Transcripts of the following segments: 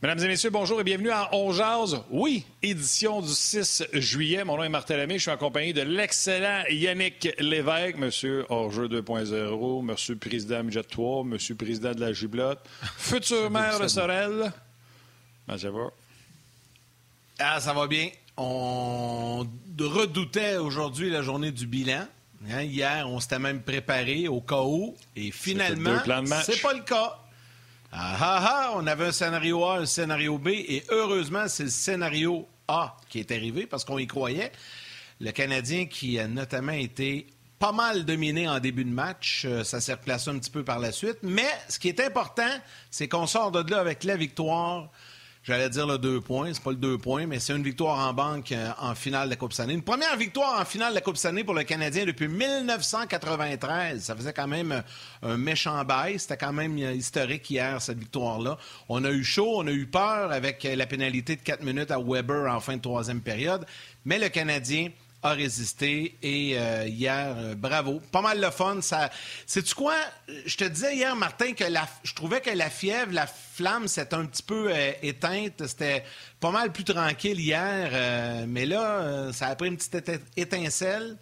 Mesdames et messieurs, bonjour et bienvenue à On Jazz. Oui, édition du 6 juillet. Mon nom est Martin Lemay. Je suis accompagné de l'excellent Yannick Lévesque, monsieur hors-jeu 2.0, monsieur président Midget 3, monsieur président de la Giblotte, futur maire de Sorel. Comment ça va? Ah, ça va bien. On redoutait aujourd'hui la journée du bilan. Hein, hier, on s'était même préparé au cas où. Et finalement, c'est pas le cas. Ah ah ah, on avait un scénario A, un scénario B, et heureusement, c'est le scénario A qui est arrivé parce qu'on y croyait. Le Canadien qui a notamment été pas mal dominé en début de match, euh, ça s'est replacé un petit peu par la suite. Mais ce qui est important, c'est qu'on sort de là avec la victoire J'allais dire le deux points, c'est pas le deux points, mais c'est une victoire en banque euh, en finale de la Coupe Stanley. Une première victoire en finale de la Coupe Stanley pour le Canadien depuis 1993. Ça faisait quand même euh, un méchant bail. C'était quand même euh, historique hier, cette victoire-là. On a eu chaud, on a eu peur avec la pénalité de 4 minutes à Weber en fin de troisième période. Mais le Canadien a résisté et hier, bravo. Pas mal de fun. Ça... Sais-tu quoi? Je te disais hier, Martin, que la... je trouvais que la fièvre, la flamme s'est un petit peu euh, éteinte. C'était pas mal plus tranquille hier, euh, mais là, euh, ça a pris une petite étincelle.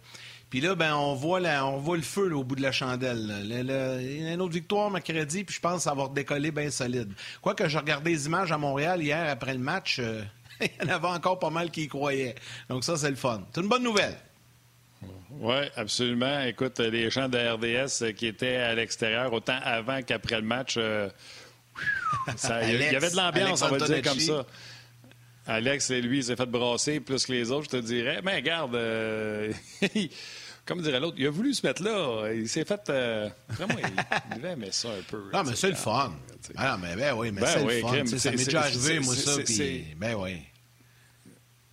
Puis là, ben, on voit, on voit le feu au bout de la chandelle. il y a une autre victoire mercredi, puis je pense va décoller bien solide. Quoique je regardais les images à Montréal hier après le match, il y en avait encore pas mal qui y croyaient. Donc ça, c'est le fun. C'est une bonne nouvelle. Oui, absolument. Écoute, les gens de RDS qui étaient à l'extérieur, autant avant qu'après le match, il y avait de l'ambiance, on va dire comme ça. Alex, lui, il s'est fait brasser plus que les autres, je te dirais. Mais regarde, euh, comme dirait l'autre, il a voulu se mettre là. Il s'est fait. Euh, vraiment, il devait aimer ça un peu. Non, mais c'est le fun. Ah, mais ben oui, mais ben c'est le fun. ça m'est déjà arrivé, moi, ça. ben oui.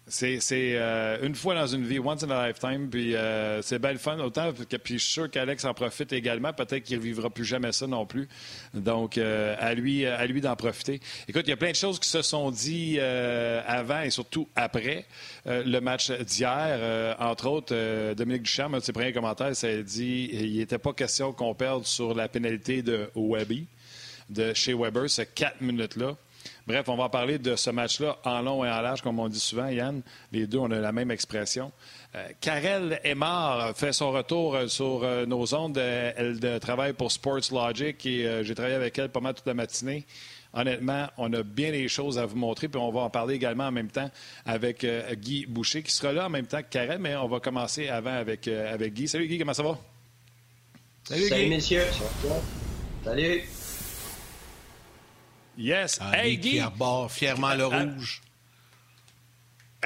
C'est euh, une fois dans une vie, once in a lifetime, puis euh, c'est belle fun. Autant que puis je suis sûr qu'Alex en profite également. Peut-être qu'il ne vivra plus jamais ça non plus. Donc, euh, à lui, à lui d'en profiter. Écoute, il y a plein de choses qui se sont dites avant et surtout après le match d'hier. entre autres, Dominique Duchamp, un de ses premiers commentaires, ça a dit il n'était pas question qu'on perde sur la pénalité de Webby, de chez Weber, ces quatre minutes-là. Bref, on va parler de ce match-là en long et en large, comme on dit souvent, Yann. Les deux, on a la même expression. Euh, Karel Aymar fait son retour euh, sur euh, nos ondes. Elle travaille pour Sports Logic et j'ai travaillé avec elle pas mal toute la matinée. Honnêtement, on a bien les choses à vous montrer, puis on va en parler également en même temps avec Guy Boucher, qui sera là en même temps que Karel, mais on va commencer avant avec, avec Guy. Salut Guy, comment ça va? Salut, Salut messieurs. Salut. Yes. Ah, hey, Guy. Qui fièrement le ah. rouge.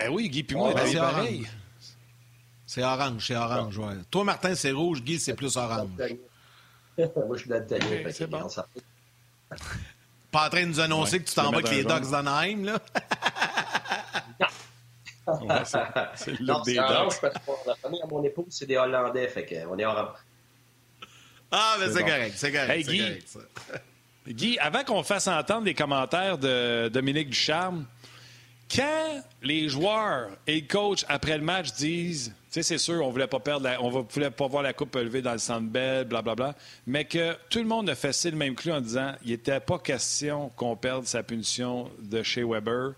Eh oui, Guy, puis moi, ben, c'est pareil. C'est orange, c'est orange, ouais. Toi, Martin, c'est rouge. Guy, c'est plus orange. moi, je suis d'Altanier. Okay, c'est bon. Pas en train de nous annoncer que tu t'en vas avec les Ducks d'Anaheim, là? c'est le look des famille à mon épouse, c'est des Hollandais, fait qu'on est orange. Ah, mais c'est correct, c'est correct. Hey, Guy, correct, Guy, avant qu'on fasse entendre les commentaires de Dominique Ducharme, quand les joueurs et le coach, après le match, disent, tu sais, c'est sûr, on voulait pas perdre, on voulait pas voir la coupe levée dans le centre belle, blablabla, mais que tout le monde a fait le même clou en disant, il n'était pas question qu'on perde sa punition de chez Weber.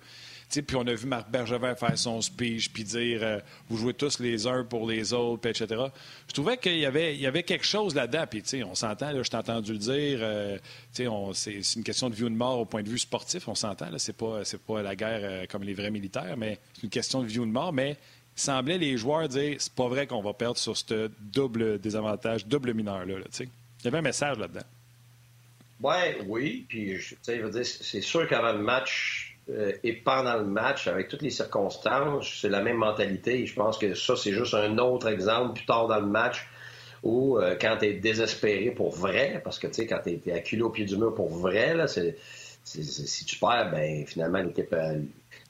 Puis on a vu Marc Bergevin faire son speech, puis dire euh, vous jouez tous les uns pour les autres, etc. Je trouvais qu'il y avait, il y avait quelque chose là-dedans. Puis on s'entend, je t'ai entendu le dire, euh, c'est une question de vie ou de mort au point de vue sportif, on s'entend. C'est pas, pas la guerre euh, comme les vrais militaires, mais c'est une question de vie ou de mort. Mais il semblait les joueurs dire c'est pas vrai qu'on va perdre sur ce double désavantage, double mineur-là. il y avait un message là-dedans. Ouais, oui. Puis, c'est sûr qu'avant le match, et pendant le match, avec toutes les circonstances, c'est la même mentalité. Je pense que ça, c'est juste un autre exemple plus tard dans le match où, euh, quand tu es désespéré pour vrai, parce que, tu sais, quand tu es, acculé au pied du mur pour vrai, là, si tu perds, ben, finalement, l'équipe,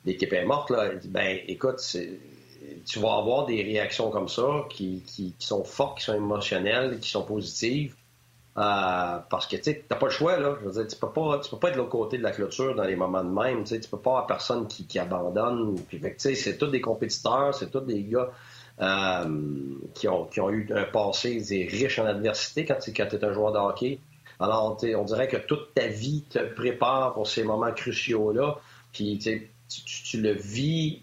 l'équipe est morte, là. Ben, écoute, tu vas avoir des réactions comme ça qui, qui, sont fortes, qui sont émotionnelles, qui sont positives. Euh, parce que tu n'as pas le choix, là. Je veux dire, tu peux pas, tu peux pas être de l'autre côté de la clôture dans les moments de même. Tu peux pas avoir personne qui, qui abandonne. C'est tous des compétiteurs, c'est tous des gars euh, qui, ont, qui ont eu un passé riche en adversité quand tu es un joueur de hockey. Alors, on dirait que toute ta vie te prépare pour ces moments cruciaux-là. Puis, tu, tu, le vis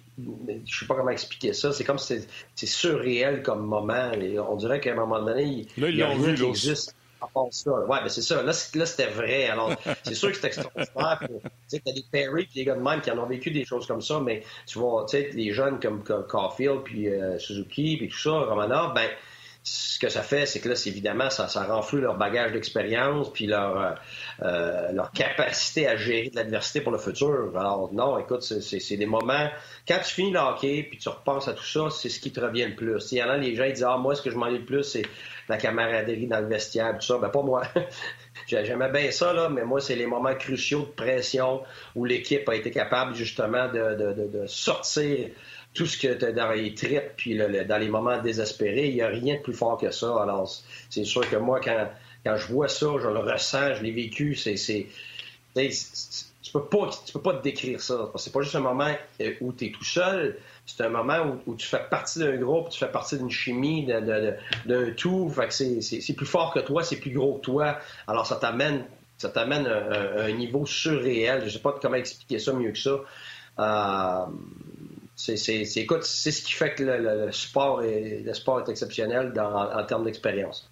je sais pas comment expliquer ça. C'est comme si c'est surréel comme moment. on dirait qu'à un moment donné, il, a rien qui existe à part ça. Ouais, mais c'est ça. Là, c'était vrai. Alors, c'est sûr que c'était extraordinaire. Tu sais, t'as des Perry et des gars de même qui en ont vécu des choses comme ça, mais tu vois, tu sais, les jeunes comme, Caulfield puis euh, Suzuki puis tout ça, Romanov, ben, ce que ça fait, c'est que là, c'est évidemment, ça, ça renflue leur bagage d'expérience puis leur, euh, euh, leur capacité à gérer de l'adversité pour le futur. Alors, non, écoute, c'est des moments. Quand tu finis le hockey puis tu repenses à tout ça, c'est ce qui te revient le plus. Il y en a les gens, disent Ah, moi, ce que je m'en ai le plus, c'est la camaraderie dans le vestiaire, tout ça. Ben, pas moi. J'aimais bien ça, là, mais moi, c'est les moments cruciaux de pression où l'équipe a été capable, justement, de sortir tout ce que tu dans les tripes, puis dans les moments désespérés, il n'y a rien de plus fort que ça. Alors, c'est sûr que moi, quand, quand je vois ça, je le ressens, je l'ai vécu, c'est. Tu peux pas, tu peux pas te décrire ça. C'est pas juste un moment euh, où tu es tout seul, c'est un moment où, tu fais partie d'un groupe, tu fais partie d'une chimie, d'un tout. Fait que c'est plus fort que toi, c'est plus gros que toi. Alors ça t'amène ça t'amène à, un niveau surréel. Je sais pas comment expliquer ça mieux que ça. Euh, c'est, écoute, c'est ce qui fait que le, sport, est, le sport est exceptionnel en termes d'expérience.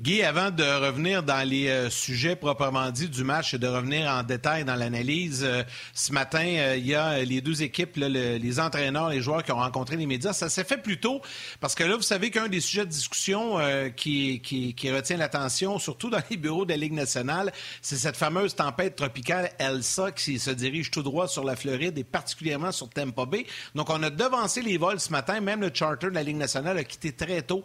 Guy, avant de revenir dans les euh, sujets proprement dits du match et de revenir en détail dans l'analyse, euh, ce matin, euh, il y a les deux équipes, les entraîneurs, les joueurs qui ont rencontré les médias. Ça s'est fait plus tôt parce que là, vous savez qu'un des sujets de discussion qui, retient l'attention, surtout dans les bureaux de la Ligue nationale, c'est cette fameuse tempête tropicale Elsa qui se dirige tout droit sur la Floride et particulièrement sur Tampa Bay. Donc, on a devancé les vols ce matin. Même le charter de la Ligue nationale a quitté très tôt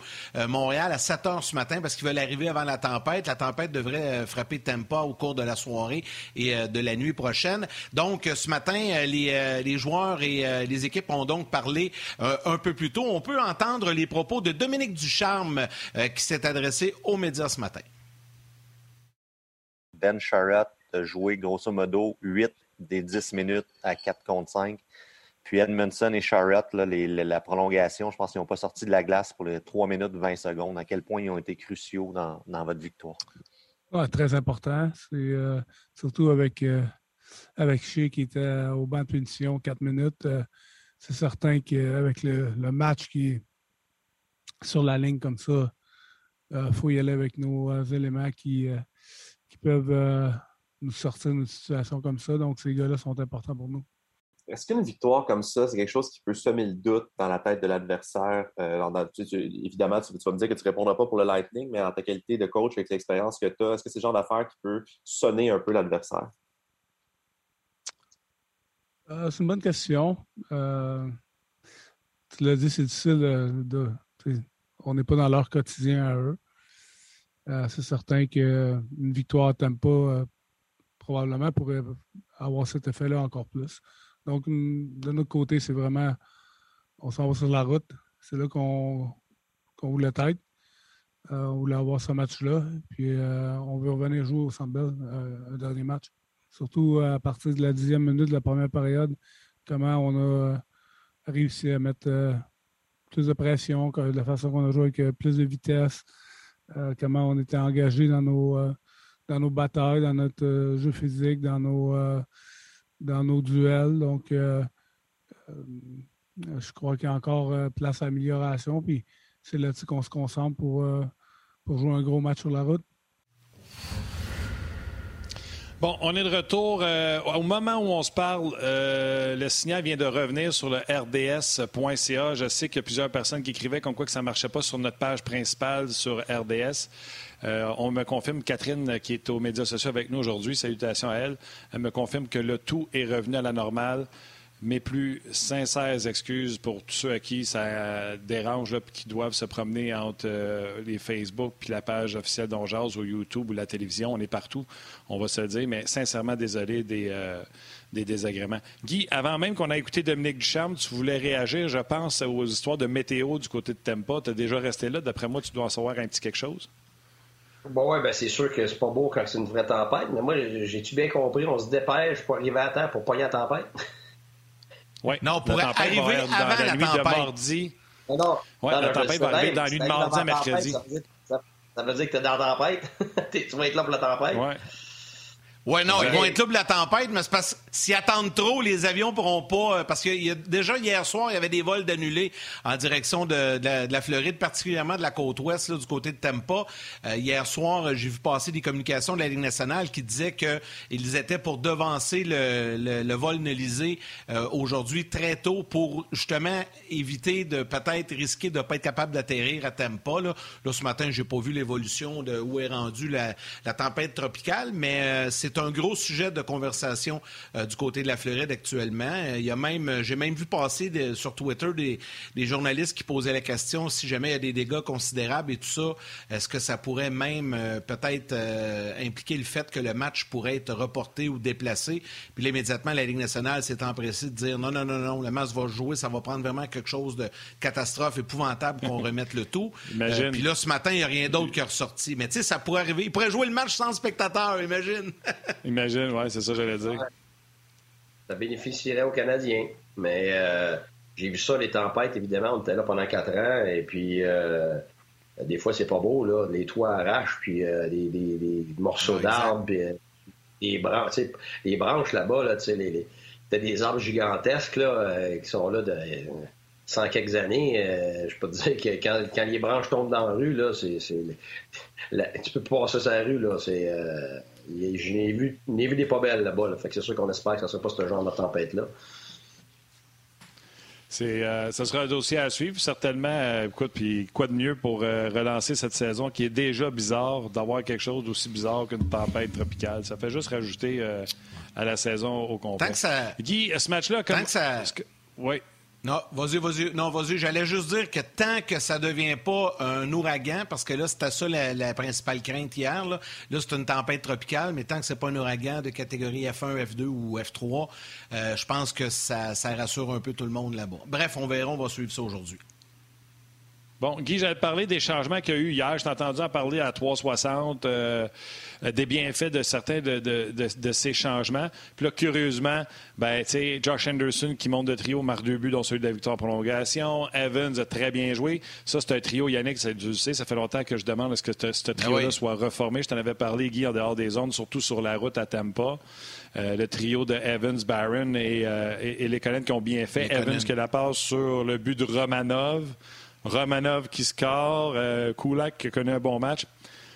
Montréal à 7 heures ce matin parce qu'il veulent arriver avant la tempête. La tempête devrait euh, frapper Tampa au cours de la soirée et euh, de la nuit prochaine. Donc, euh, ce matin, les, joueurs et les équipes ont donc parlé un peu plus tôt. On peut entendre les propos de Dominique Ducharme qui s'est adressé aux médias ce matin. Ben Charrett a joué grosso modo 8 des 10 minutes à 4 contre 5. Puis Edmondson et Charrett, la prolongation, je pense qu'ils n'ont pas sorti de la glace pour les 3 minutes 20 secondes. À quel point ils ont été cruciaux dans, votre victoire? très important. Euh, surtout avec, euh, avec Shea qui était au banc de punition 4 minutes. Euh, c'est certain qu'avec le, match qui est sur la ligne comme ça, il faut y aller avec nos éléments qui, qui peuvent nous sortir d'une situation comme ça. Donc, ces gars-là sont importants pour nous. Est-ce qu'une victoire comme ça, c'est quelque chose qui peut semer le doute dans la tête de l'adversaire? Euh, évidemment, tu, vas me dire que tu ne répondras pas pour le Lightning, mais en ta qualité de coach avec l'expérience que tu as, est-ce que c'est le genre d'affaire qui peut sonner un peu l'adversaire? Euh, c'est une bonne question. Euh, tu l'as dit, c'est difficile de. on n'est pas dans leur quotidien à eux. c'est certain qu'une victoire t'aime pas probablement pourrait avoir cet effet-là encore plus. Donc, de notre côté, c'est vraiment, on s'en va sur la route. C'est là qu'on voulait être. Euh, on voulait avoir ce match-là. Puis, euh, on veut revenir jouer au Centre euh, un dernier match. Surtout à partir de la dixième minute de la première période, comment on a réussi à mettre plus de pression, de la façon qu'on a joué avec plus de vitesse, comment on était engagé dans nos, dans nos batailles, dans notre jeu physique, dans nos dans nos duels. Donc, euh, euh, je crois qu'il y a encore euh, place à amélioration. Puis c'est là-dessus qu'on se concentre pour, pour jouer un gros match sur la route. Bon, on est de retour. Euh, au moment où on se parle, euh, le signal vient de revenir sur le rds.ca. Je sais qu'il y a plusieurs personnes qui écrivaient comme quoi que ça ne marchait pas sur notre page principale sur RDS. Euh, on me confirme, Catherine, qui est aux médias sociaux avec nous aujourd'hui, salutations à elle, elle me confirme que le tout est revenu à la normale mes plus sincères excuses pour tous ceux à qui ça dérange, là, qui doivent se promener entre euh, les Facebook puis la page officielle d'Onjaz ou YouTube ou la télévision. On est partout, on va se le dire, mais sincèrement désolé des, euh, des désagréments. Guy, avant même qu'on ait écouté Dominique Ducharme, tu voulais réagir, je pense, aux histoires de météo du côté de Tempa. Tu as déjà resté là. D'après moi, tu dois en savoir un petit quelque chose. Bon, ouais, ben c'est sûr que c'est pas beau quand c'est une vraie tempête, mais moi, j'ai-tu bien compris, on se dépêche pour arriver à temps pour pogner la tempête? Non, pour arriver avant dans la, nuit de mardi. Non, la tempête va arriver dans la nuit de mardi à mercredi. Ça veut dire, que tu es dans la tempête. tu vas être là pour la tempête. Ouais. Oui, non, ils vont être là pour la tempête, mais c'est parce que s'ils attendent trop, les avions pourront pas. Euh, parce que y a, déjà hier soir, il y avait des vols d'annulés en direction de, la, Floride, particulièrement de la côte ouest, du côté de Tampa. Euh, hier soir, j'ai vu passer des communications de la Ligue nationale qui disaient qu'ils étaient pour devancer le, vol Nelisé euh, aujourd'hui très tôt pour justement éviter de peut-être risquer de ne pas être capable d'atterrir à Tampa. Là. ce matin, j'ai pas vu l'évolution de où est rendue la, la tempête tropicale, mais c'est c'est un gros sujet de conversation euh, du côté de la Floride actuellement. Euh, il y a même, euh, j'ai même vu passer sur Twitter des, journalistes qui posaient la question si jamais il y a des dégâts considérables et tout ça, est-ce que ça pourrait même peut-être impliquer le fait que le match pourrait être reporté ou déplacé? Puis là, immédiatement, la Ligue nationale s'est empressée de dire non, non, non, non, le match va jouer, ça va prendre vraiment quelque chose de catastrophe épouvantable qu'on remette le tout. puis là, ce matin, il n'y a rien d'autre qui est ressorti. Mais tu sais, ça pourrait arriver. Il pourrait jouer le match sans spectateur, imagine. Imagine, oui, c'est ça que j'allais dire. Ça bénéficierait aux Canadiens. Mais euh, j'ai vu ça, les tempêtes, évidemment, on était là pendant quatre ans, et puis euh, des fois, c'est pas beau, là. Les toits arrachent, puis euh, des, morceaux d'arbres, puis les branches, les branches là-bas, là, tu sais, les, des arbres gigantesques, là, qui sont là de sans quelques années, je peux te dire que quand, les branches tombent dans la rue, là, c'est, tu peux pas passer sa rue, là, c'est, je n'ai vu, vu, des pas belles là-bas. Fait que c'est sûr qu'on espère que ce ne sera pas ce genre de tempête-là. C'est, euh, ça sera un dossier à suivre, certainement. Euh, écoute, puis quoi de mieux pour euh, relancer cette saison qui est déjà bizarre, d'avoir quelque chose d'aussi bizarre qu'une tempête tropicale? Ça fait juste rajouter à la saison au complet. Tant que ça... Guy, ce match-là, comme... Tant que ça... Oui. Non, vas-y, vas-y. Non, vas-y. J'allais juste dire que tant que ça ne devient pas un ouragan, parce que là, c'était ça la, principale crainte hier. Là, c'est une tempête tropicale, mais tant que c'est pas un ouragan de catégorie F1, F2 ou F3, euh, je pense que ça rassure un peu tout le monde là-bas. Bref, on verra, on va suivre ça aujourd'hui. Bon, Guy, j'allais te parler des changements qu'il y a eu hier. Je t'ai entendu en parler à 360, euh, des bienfaits de certains de, ces changements. Puis là, curieusement, ben, Josh Anderson qui monte de trio, marque deux buts, dont celui de la victoire en prolongation. Evans a très bien joué. Ça, c'est un trio, Yannick, ça, tu sais, ça fait longtemps que je demande est-ce que ce ben trio-là soit reformé. Je t'en avais parlé, Guy, en dehors des zones, surtout sur la route à Tampa. Euh, le trio de Evans, Barron euh, et, les collègues qui ont bien fait. Evans qui la passe sur le but de Romanov. Romanov qui score, euh, Kulak qui connaît un bon match.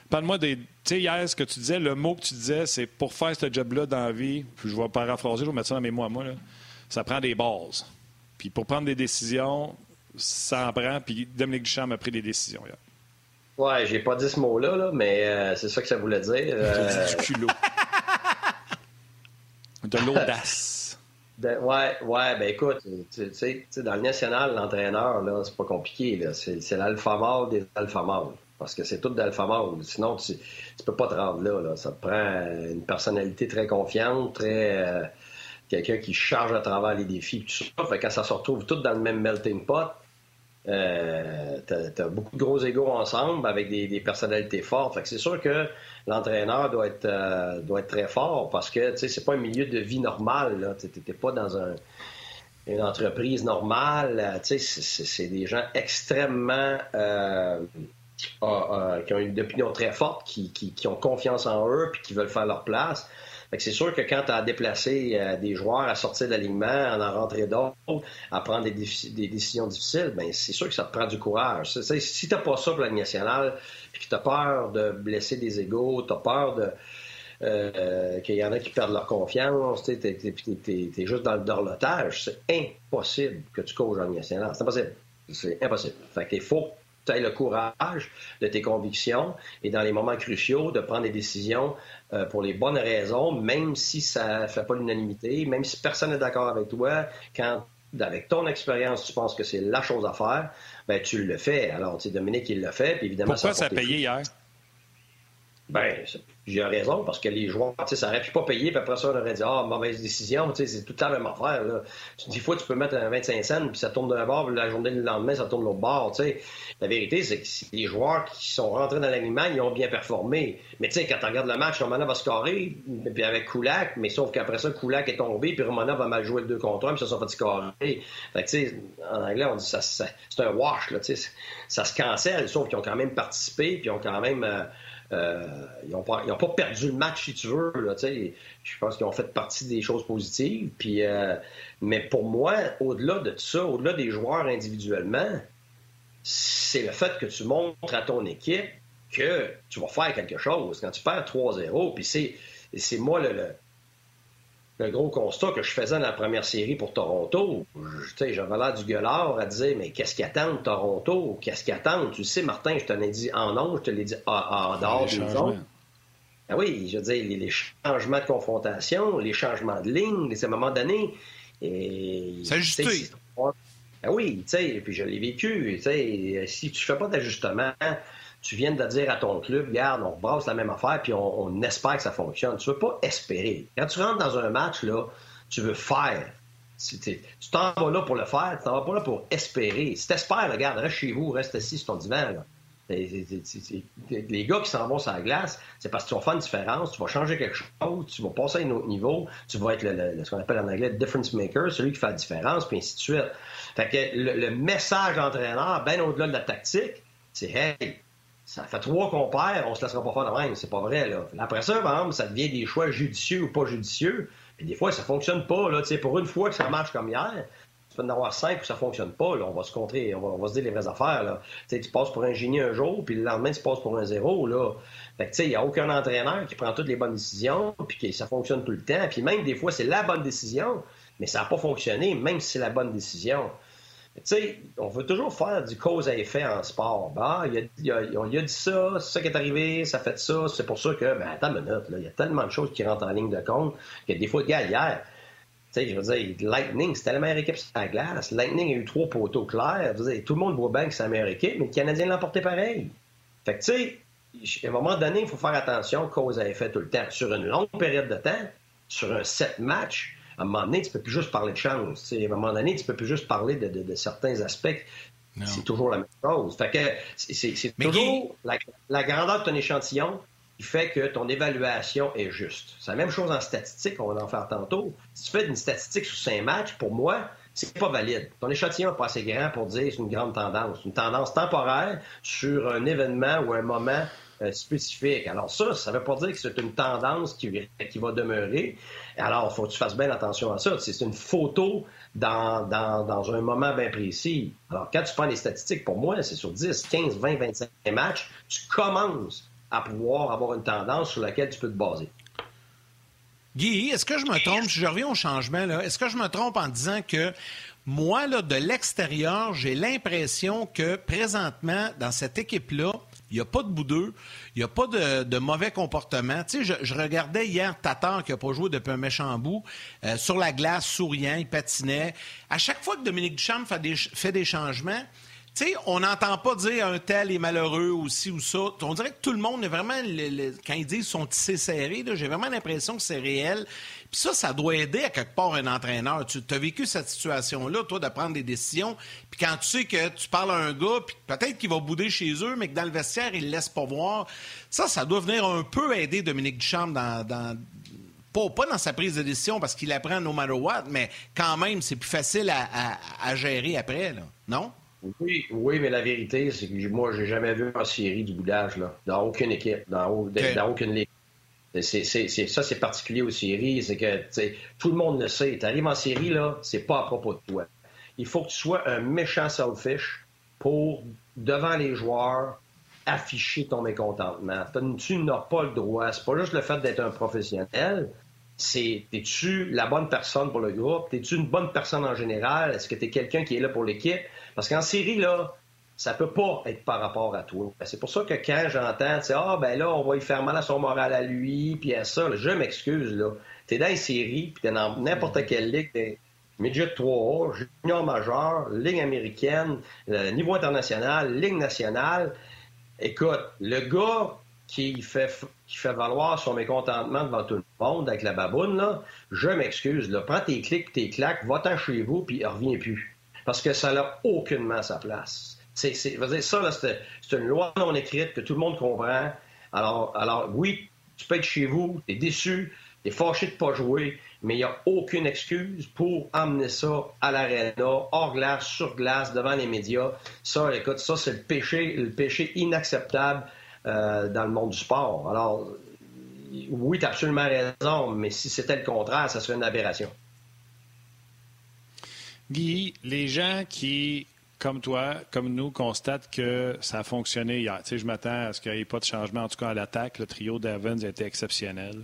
Parle-moi des. Tu sais, hier, ce que tu disais, le mot que tu disais, c'est pour faire ce job-là dans la vie, puis je vais paraphraser, je vais mettre ça dans mes mots à moi, ça prend des bases. Puis pour prendre des décisions, ça en prend, puis Dominique Duchamp a pris des décisions hier. Ouais, j'ai pas dit ce mot-là, là, mais euh, c'est ça que ça voulait dire. Euh... du culot. de l'audace. Ben, ouais, ouais, ben écoute, tu sais, dans le national, l'entraîneur, là, c'est pas compliqué, C'est, l'alpha mâle des alpha mâles. Parce que c'est tout d'alpha mâle. Sinon, tu, tu peux pas te rendre là, Ça te prend une personnalité très confiante, très. Euh, quelqu'un qui charge à travers les défis, tout ça. Fait quand ça se retrouve tout dans le même melting pot, euh, t'as, as beaucoup de gros égaux ensemble avec des, personnalités fortes. C'est sûr que l'entraîneur doit être euh, doit être très fort parce que tu c'est pas un milieu de vie normal. N'es pas dans une entreprise normale. Sais, c'est des gens extrêmement euh, qui ont une opinion très forte, qui, qui, ont confiance en eux puis qui veulent faire leur place c'est sûr que quand tu as déplacé euh, des joueurs à sortir de l'alignement, à en rentrer d'autres, à prendre des, décisions difficiles, ben c'est sûr que ça te prend du courage. si tu n'as pas ça pour la nationale, puis que tu as peur de blesser des égaux, tu as peur de, euh, qu'il y en a qui perdent leur confiance, tu es, juste dans le dorlotage. C'est impossible que tu coaches en national. C'est impossible. C'est impossible. Fait qu'il faut tu aies le courage de tes convictions et dans les moments cruciaux de prendre des décisions euh, pour les bonnes raisons, même si ça ne fait pas l'unanimité, même si personne n'est d'accord avec toi, quand avec ton expérience, tu penses que c'est la chose à faire, ben tu le fais. Alors, tu sais, Dominique, il le fait, puis évidemment... Pourquoi ça a payé hier? Ben, j'ai raison, parce que les joueurs, tu sais, ça aurait pu pas payer, puis après ça, on aurait dit, ah, mauvaise décision, tu sais, c'est tout le temps la même affaire, là. Des fois, tu peux mettre un 25 cents, puis ça tourne d'un bord, puis la journée du lendemain, ça tourne l'autre bord, tu sais. La vérité, c'est que les joueurs qui sont rentrés dans l'aliment, ils ont bien performé. Mais tu sais, quand tu regardes le match, Romanov va scorer, puis avec Kulak, mais sauf qu'après ça, Kulak est tombé, puis Romanov a mal joué le 2 contre 1, puis ça s'est fait scorer. Fait que, tu sais, en anglais, on dit ça, c'est un wash, là, tu sais. Ça se cancelle, sauf qu'ils ont quand même participé, puis ils ont quand même... Euh, euh, ils n'ont pas, perdu le match, si tu veux. Là, je pense qu'ils ont fait partie des choses positives. Puis, euh, mais pour moi, au-delà de ça, au-delà des joueurs individuellement, c'est le fait que tu montres à ton équipe que tu vas faire quelque chose. Quand tu perds 3-0, puis c'est moi le, le gros constat que je faisais dans la première série pour Toronto. J'avais l'air du gueulard à dire Mais qu'est-ce qu'ils attendent, Toronto? Qu'est-ce qu'ils attendent Tu sais, Martin, je te l'ai dit en nom, je te l'ai dit en, dehors des zones. Ah oui, je veux dire, les, changements de confrontation, les changements de ligne, à un moment donné. C'est juste. Ah oui, tu sais, puis je l'ai vécu. Si tu fais pas d'ajustement, tu viens de dire à ton club, regarde, on brasse la même affaire, puis on, espère que ça fonctionne. Tu ne veux pas espérer. Quand tu rentres dans un match, là, tu veux faire. Tu t'en vas là pour le faire, tu t'en vas pas là pour espérer. Si tu espères, regarde, reste chez vous, reste assis sur ton divan. Les gars qui s'en vont sur la glace, c'est parce que tu vas faire une différence, tu vas changer quelque chose, tu vas passer à un autre niveau, tu vas être le, ce qu'on appelle en anglais le difference maker, celui qui fait la différence, puis ainsi de suite. Fait que le, message d'entraîneur, bien au-delà de la tactique, c'est Hey, ça fait trois qu'on perd, on se laissera pas faire de même. C'est pas vrai, là. Après ça, par exemple, ça devient des choix judicieux ou pas judicieux. Puis des fois, ça fonctionne pas, là. pour une fois que ça marche comme hier, tu peux en avoir cinq où ça fonctionne pas, là. On va se contrer, on va, se dire les vraies affaires, là. tu passes pour un génie un jour, puis le lendemain, tu passes pour un zéro, là. Fait que, tu sais, il n'y a aucun entraîneur qui prend toutes les bonnes décisions, puis ça fonctionne tout le temps. Puis même, des fois, c'est la bonne décision, mais ça n'a pas fonctionné, même si c'est la bonne décision. On veut toujours faire du cause à effet en sport. Bah, il, a, a, dit ça, c'est ça qui est arrivé, ça fait ça, c'est pour ça que, ben attends une minute, il y a tellement de choses qui rentrent en ligne de compte a des fois, gars, hier, tu je veux dire, Lightning, c'était la meilleure équipe sur la glace. Lightning a eu trois poteaux clairs. Tout le monde voit bien que c'est la meilleure équipe, mais le Canadien l'a emporté pareil. Fait que, tu sais, à un moment donné, il faut faire attention, cause à effet tout le temps. Sur une longue période de temps, sur un sept matchs, à un moment donné, tu peux plus juste parler de chance. À un moment donné, tu peux plus juste parler de, certains aspects. C'est toujours la même chose. Fait que c'est toujours la, grandeur de ton échantillon qui fait que ton évaluation est juste. C'est la même chose en statistique, on va en faire tantôt. Si tu fais une statistique sur cinq matchs, pour moi, c'est pas valide. Ton échantillon n'est pas assez grand pour dire c'est une grande tendance. Une tendance temporaire sur un événement ou un moment euh, spécifique. Alors ça, ça ne veut pas dire que c'est une tendance qui, qui va demeurer. Alors, il faut que tu fasses bien attention à ça. C'est une photo dans, dans, un moment bien précis. Alors, quand tu prends les statistiques, pour moi, c'est sur 10, 15, 20, 25 matchs, tu commences à pouvoir avoir une tendance sur laquelle tu peux te baser. Guy, est-ce que je me trompe, si je reviens au changement, est-ce que je me trompe en disant que moi, là, de l'extérieur, j'ai l'impression que présentement, dans cette équipe-là, il n'y a pas de boudeux. Il n'y a pas de, mauvais comportement. Tu sais, je, regardais hier Tatar, qui n'a pas joué depuis un méchant bout, euh, sur la glace, souriant, il patinait. À chaque fois que Dominique Duchamp fait des, changements, tu sais, on n'entend pas dire un tel est malheureux ou ci ou ça. On dirait que tout le monde est vraiment, quand ils disent sont tissés serrés, j'ai vraiment l'impression que c'est réel. Puis ça, ça doit aider à quelque part un entraîneur. Tu as vécu cette situation-là, toi, de prendre des décisions. Puis quand tu sais que tu parles à un gars, puis peut-être qu'il va bouder chez eux, mais que dans le vestiaire, il ne laisse pas voir. Ça, ça doit venir un peu aider Dominique Duchamp dans, pas, dans sa prise de décision parce qu'il apprend no matter what, mais quand même, c'est plus facile à, gérer après, là. non? Oui, oui, mais la vérité, c'est que moi, j'ai jamais vu en série du boudage, là, dans aucune équipe, dans, dans aucune ligue. Ça, c'est particulier aux séries, c'est que tout le monde le sait. Tu arrives en série, là, c'est pas à propos de toi. Il faut que tu sois un méchant selfish pour, devant les joueurs, afficher ton mécontentement. Tu n'as pas le droit. C'est pas juste le fait d'être un professionnel. C'est, es-tu la bonne personne pour le groupe? Es-tu une bonne personne en général? Est-ce que tu es quelqu'un qui est là pour l'équipe? Parce qu'en série, là, ça peut pas être par rapport à toi. Ben, c'est pour ça que quand j'entends, tu ah, ben là, on va y faire mal à son moral à lui, puis à ça, je m'excuse, là. T'es dans une série, puis t'es dans n'importe quelle ligue, midget 3A, junior majeur, ligue américaine, euh, niveau international, ligue nationale. Écoute, le gars qui fait, qui fait valoir son mécontentement devant tout le monde avec la baboune, là, je m'excuse, là, prends tes clics, tes claques, va-t'en chez vous, puis reviens plus. Parce que ça n'a aucunement sa place. Ça, c'est, une loi non écrite que tout le monde comprend. Alors, alors oui, tu peux être chez vous, tu es déçu, tu es fâché de ne pas jouer, mais il n'y a aucune excuse pour emmener ça à l'aréna, hors glace, sur glace, devant les médias. Ça, écoute, ça, c'est le péché, le péché inacceptable euh, dans le monde du sport. Alors, oui, tu as absolument raison, mais si c'était le contraire, ça serait une aberration. Guy, les gens qui comme toi, comme nous, constate que ça a fonctionné hier. Tu sais, je m'attends à ce qu'il n'y ait pas de changement, en tout cas à l'attaque. Le trio d'Evans a été exceptionnel.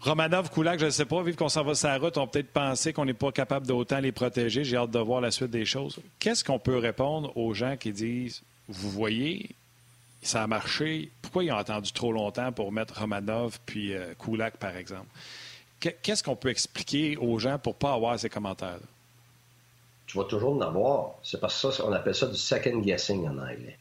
Romanov, Kulak, je ne sais pas, vu qu'on s'en va sur la route, on peut peut-être penser qu'on n'est pas capable d'autant les protéger. J'ai hâte de voir la suite des choses. Qu'est-ce qu'on peut répondre aux gens qui disent Vous voyez, ça a marché, pourquoi ils ont attendu trop longtemps pour mettre Romanov puis euh, Kulak, par exemple? Qu'est-ce qu'on peut expliquer aux gens pour ne pas avoir ces commentaires-là? Tu vas toujours en avoir. C'est parce que ça, on appelle ça du second guessing en anglais.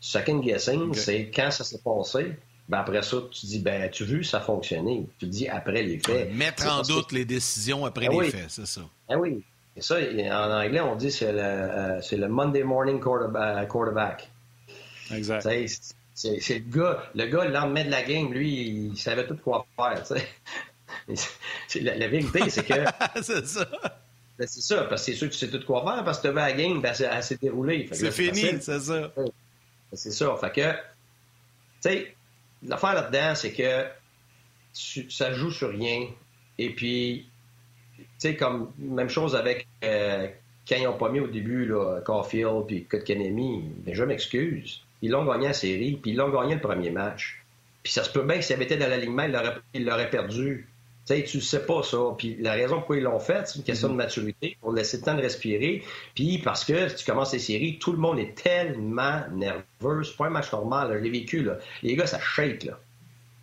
Second guessing, c'est quand ça s'est passé, ben après ça, tu dis, ben, tu vu, ça a fonctionné. Tu dis après les faits. Mettre en doute les décisions après ben les faits, c'est ça. Ah oui. Et ça, en anglais, on dit c'est le, euh, c'est le Monday morning quarterback. Exact. C'est, le gars, le gars, le lendemain de la game, lui, il savait tout quoi faire. la, la, vérité, c'est que. c'est ça. Ben, c'est ça, parce que c'est sûr que tu sais tout quoi faire, parce que tu avais la game, ben, elle s'est déroulée. C'est fini, c'est ça. Ben, c'est ça. Fait que, tu sais, l'affaire là-dedans, c'est que ça joue sur rien. Et puis, tu sais, comme même chose avec euh, quand ils n'ont pas mis au début là, Caulfield puis Kotkanemi, mais je m'excuse. Ils l'ont gagné la série, puis ils l'ont gagné le premier match. Puis ça se peut bien que s'il avait été dans l'alignement, il l'aurait perdu. Tu sais, tu sais pas ça. Puis la raison pourquoi ils l'ont fait, c'est une question de mhm. maturité, pour laisser le temps de respirer. Puis parce que si tu commences les séries, tout le monde est tellement nerveux. C'est pas un match normal. Je l'ai vécu. Là. Les gars, ça shake. Là.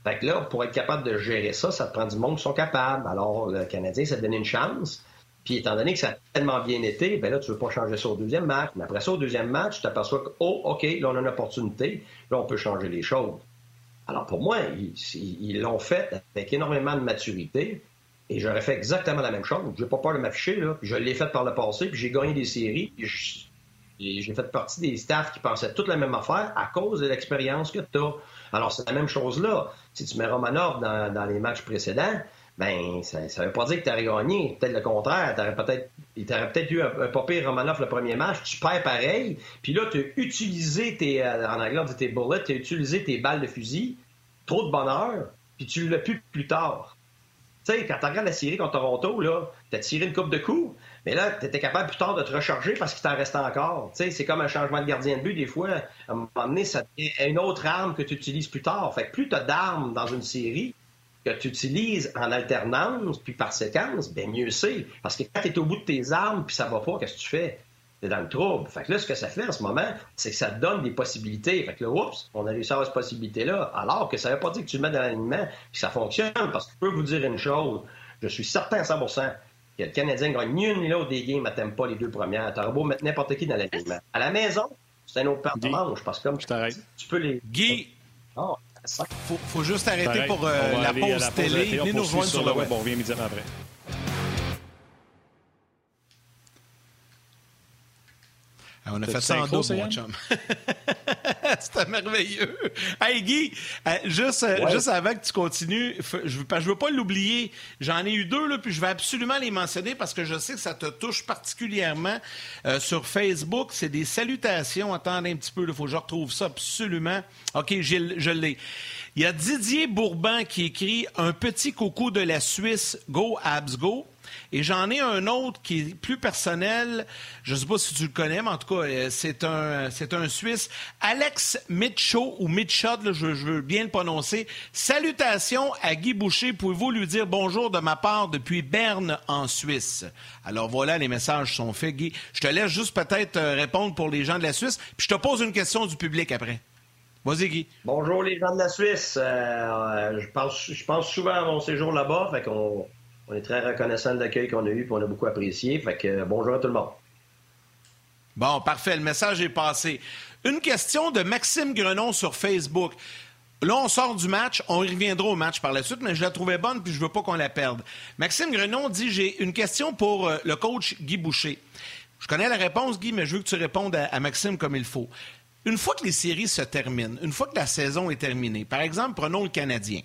Fait que là, pour être capable de gérer ça, ça te prend du monde qui sont capables. Alors, le Canadien, ça te donne une chance. Puis étant donné que ça a tellement bien été, ben là, tu veux pas changer ça au deuxième match. Mais après ça, au deuxième match, tu t'aperçois que, oh, OK, là, on a une opportunité. Là, on peut changer les choses. Alors pour moi, ils l'ont fait avec énormément de maturité. Et j'aurais fait exactement la même chose. Je n'ai pas peur de m'afficher. Là. Je l'ai fait par le passé, puis j'ai gagné des séries. J'ai fait partie des staffs qui pensaient toute la même affaire à cause de l'expérience que tu as. Alors, c'est la même chose là. Si tu mets Romanov dans les matchs précédents, ben ça ne veut pas dire que tu aurais gagné. Peut-être le contraire. Aurais peut-être, il t'aurait peut-être eu un, un pas Romanov le premier match. Tu perds pareil. Puis là, tu as utilisé tes, euh, en anglais, bullets, tu as utilisé tes balles de fusil. Trop de bonheur. Puis tu l'as plus plus tard. Tu sais, quand tu regardes la série contre Toronto, là, tu as tiré une coupe de coups. Mais là, tu étais capable plus tard de te recharger parce qu'il t'en reste encore. Tu c'est comme un changement de gardien de but. Des fois, à un moment donné, ça devient une autre arme que tu utilises plus tard. Fait que plus tu as d'armes dans une série, que tu utilises en alternance puis par séquence, bien mieux c'est. Parce que quand tu es au bout de tes armes puis ça va pas, qu'est-ce que tu fais? Tu es dans le trouble. Fait que là, ce que ça fait en ce moment, c'est que ça te donne des possibilités. Fait que là, oups, on a réussi à avoir cette possibilité-là. Alors que ça ne veut pas dire que tu le mets dans l'alignement puis que ça fonctionne. Parce que je peux vous dire une chose, je suis certain à 100% que le Canadien gagne ni une ni l'autre des games, t'aimes pas les deux premières. T'auras beau mettre n'importe qui dans l'alignement. À la maison, c'est un autre paire de manche. Parce que comme tu peux les. Guy! Oh, faut, faut juste arrêter pour euh, la, pause télé. Venez nous rejoindre sur le web. on revient immédiatement après. Ah, on a fait ça en dos, mon chum. C'était merveilleux. Hey Guy, euh, juste, euh, juste avant que tu continues, je ne veux, pas l'oublier. J'en ai eu deux, là, puis je vais absolument les mentionner parce que je sais que ça te touche particulièrement. sur Facebook, c'est des salutations. Attendez un petit peu, il faut que je retrouve ça absolument. OK, je l'ai. Il y a Didier Bourban qui écrit Un petit coucou de la Suisse, Go Abs Go. Et j'en ai un autre qui est plus personnel. Je ne sais pas si tu le connais, mais en tout cas, euh, c'est un, c'est un Suisse. Alex Mitchell ou Mitchot, je, veux bien le prononcer. Salutations à Guy Boucher. Pouvez-vous lui dire bonjour de ma part depuis Berne, en Suisse? Alors voilà, les messages sont faits, Guy. Je te laisse juste peut-être euh, répondre pour les gens de la Suisse, puis je te pose une question du public après. Vas-y, Guy. Bonjour, les gens de la Suisse. Euh, je, pense, je pense souvent à mon séjour là-bas, fait qu'on on est très reconnaissant de l'accueil qu'on a eu et on a beaucoup apprécié. Fait que euh, bonjour à tout le monde. Bon, parfait. Le message est passé. Une question de Maxime Grenon sur Facebook. Là, on sort du match. On reviendra au match par la suite, mais je la trouvais bonne puis je veux pas qu'on la perde. Maxime Grenon dit J'ai une question pour euh, le coach Guy Boucher. Je connais la réponse, Guy, mais je veux que tu répondes à Maxime comme il faut. Une fois que les séries se terminent, une fois que la saison est terminée, par exemple, prenons le Canadien.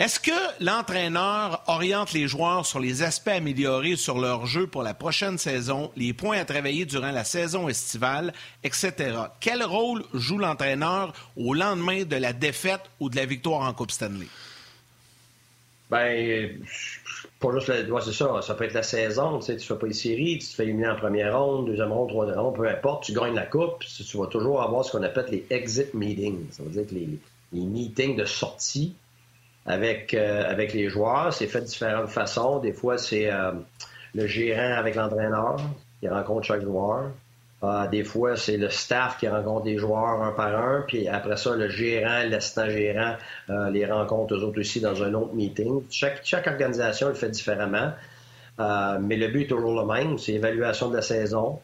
Est-ce que l'entraîneur oriente les joueurs sur les aspects améliorés sur leur jeu pour la prochaine saison, les points à travailler durant la saison estivale, etc.? Quel rôle joue l'entraîneur au lendemain de la défaite ou de la victoire en Coupe Stanley? Ben, pas juste la... c'est ça. Ça peut être la saison. Tu sais, tu fais pas les séries, tu te fais éliminer en première ronde, deuxième ronde, troisième ronde, peu importe. Tu gagnes la coupe. Tu vas toujours avoir ce qu'on appelle les exit meetings. Ça veut dire que les meetings de sortie avec, euh, avec les joueurs. C'est fait de différentes façons. Des fois, c'est euh, le gérant avec l'entraîneur qui rencontre chaque joueur. Euh, des fois, c'est le staff qui rencontre les joueurs un par un, puis après ça, le gérant, l'assistant gérant les rencontre eux autres aussi dans un autre meeting. Chaque, chaque organisation le fait différemment, mais le but est toujours le même, c'est l'évaluation de la saison,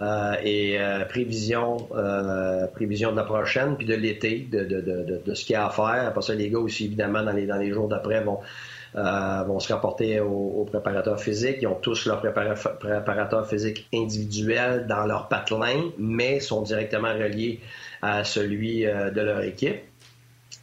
euh, et euh, prévision, euh, prévision de la prochaine, puis de l'été, de, de, de, de, ce qu'il y a à faire. Après ça, les gars aussi, évidemment, dans les, dans les jours d'après, vont, vont se rapporter aux, préparateurs physiques. Ils ont tous leur préparateur physique individuel dans leur patelin, mais sont directement reliés à celui de leur équipe.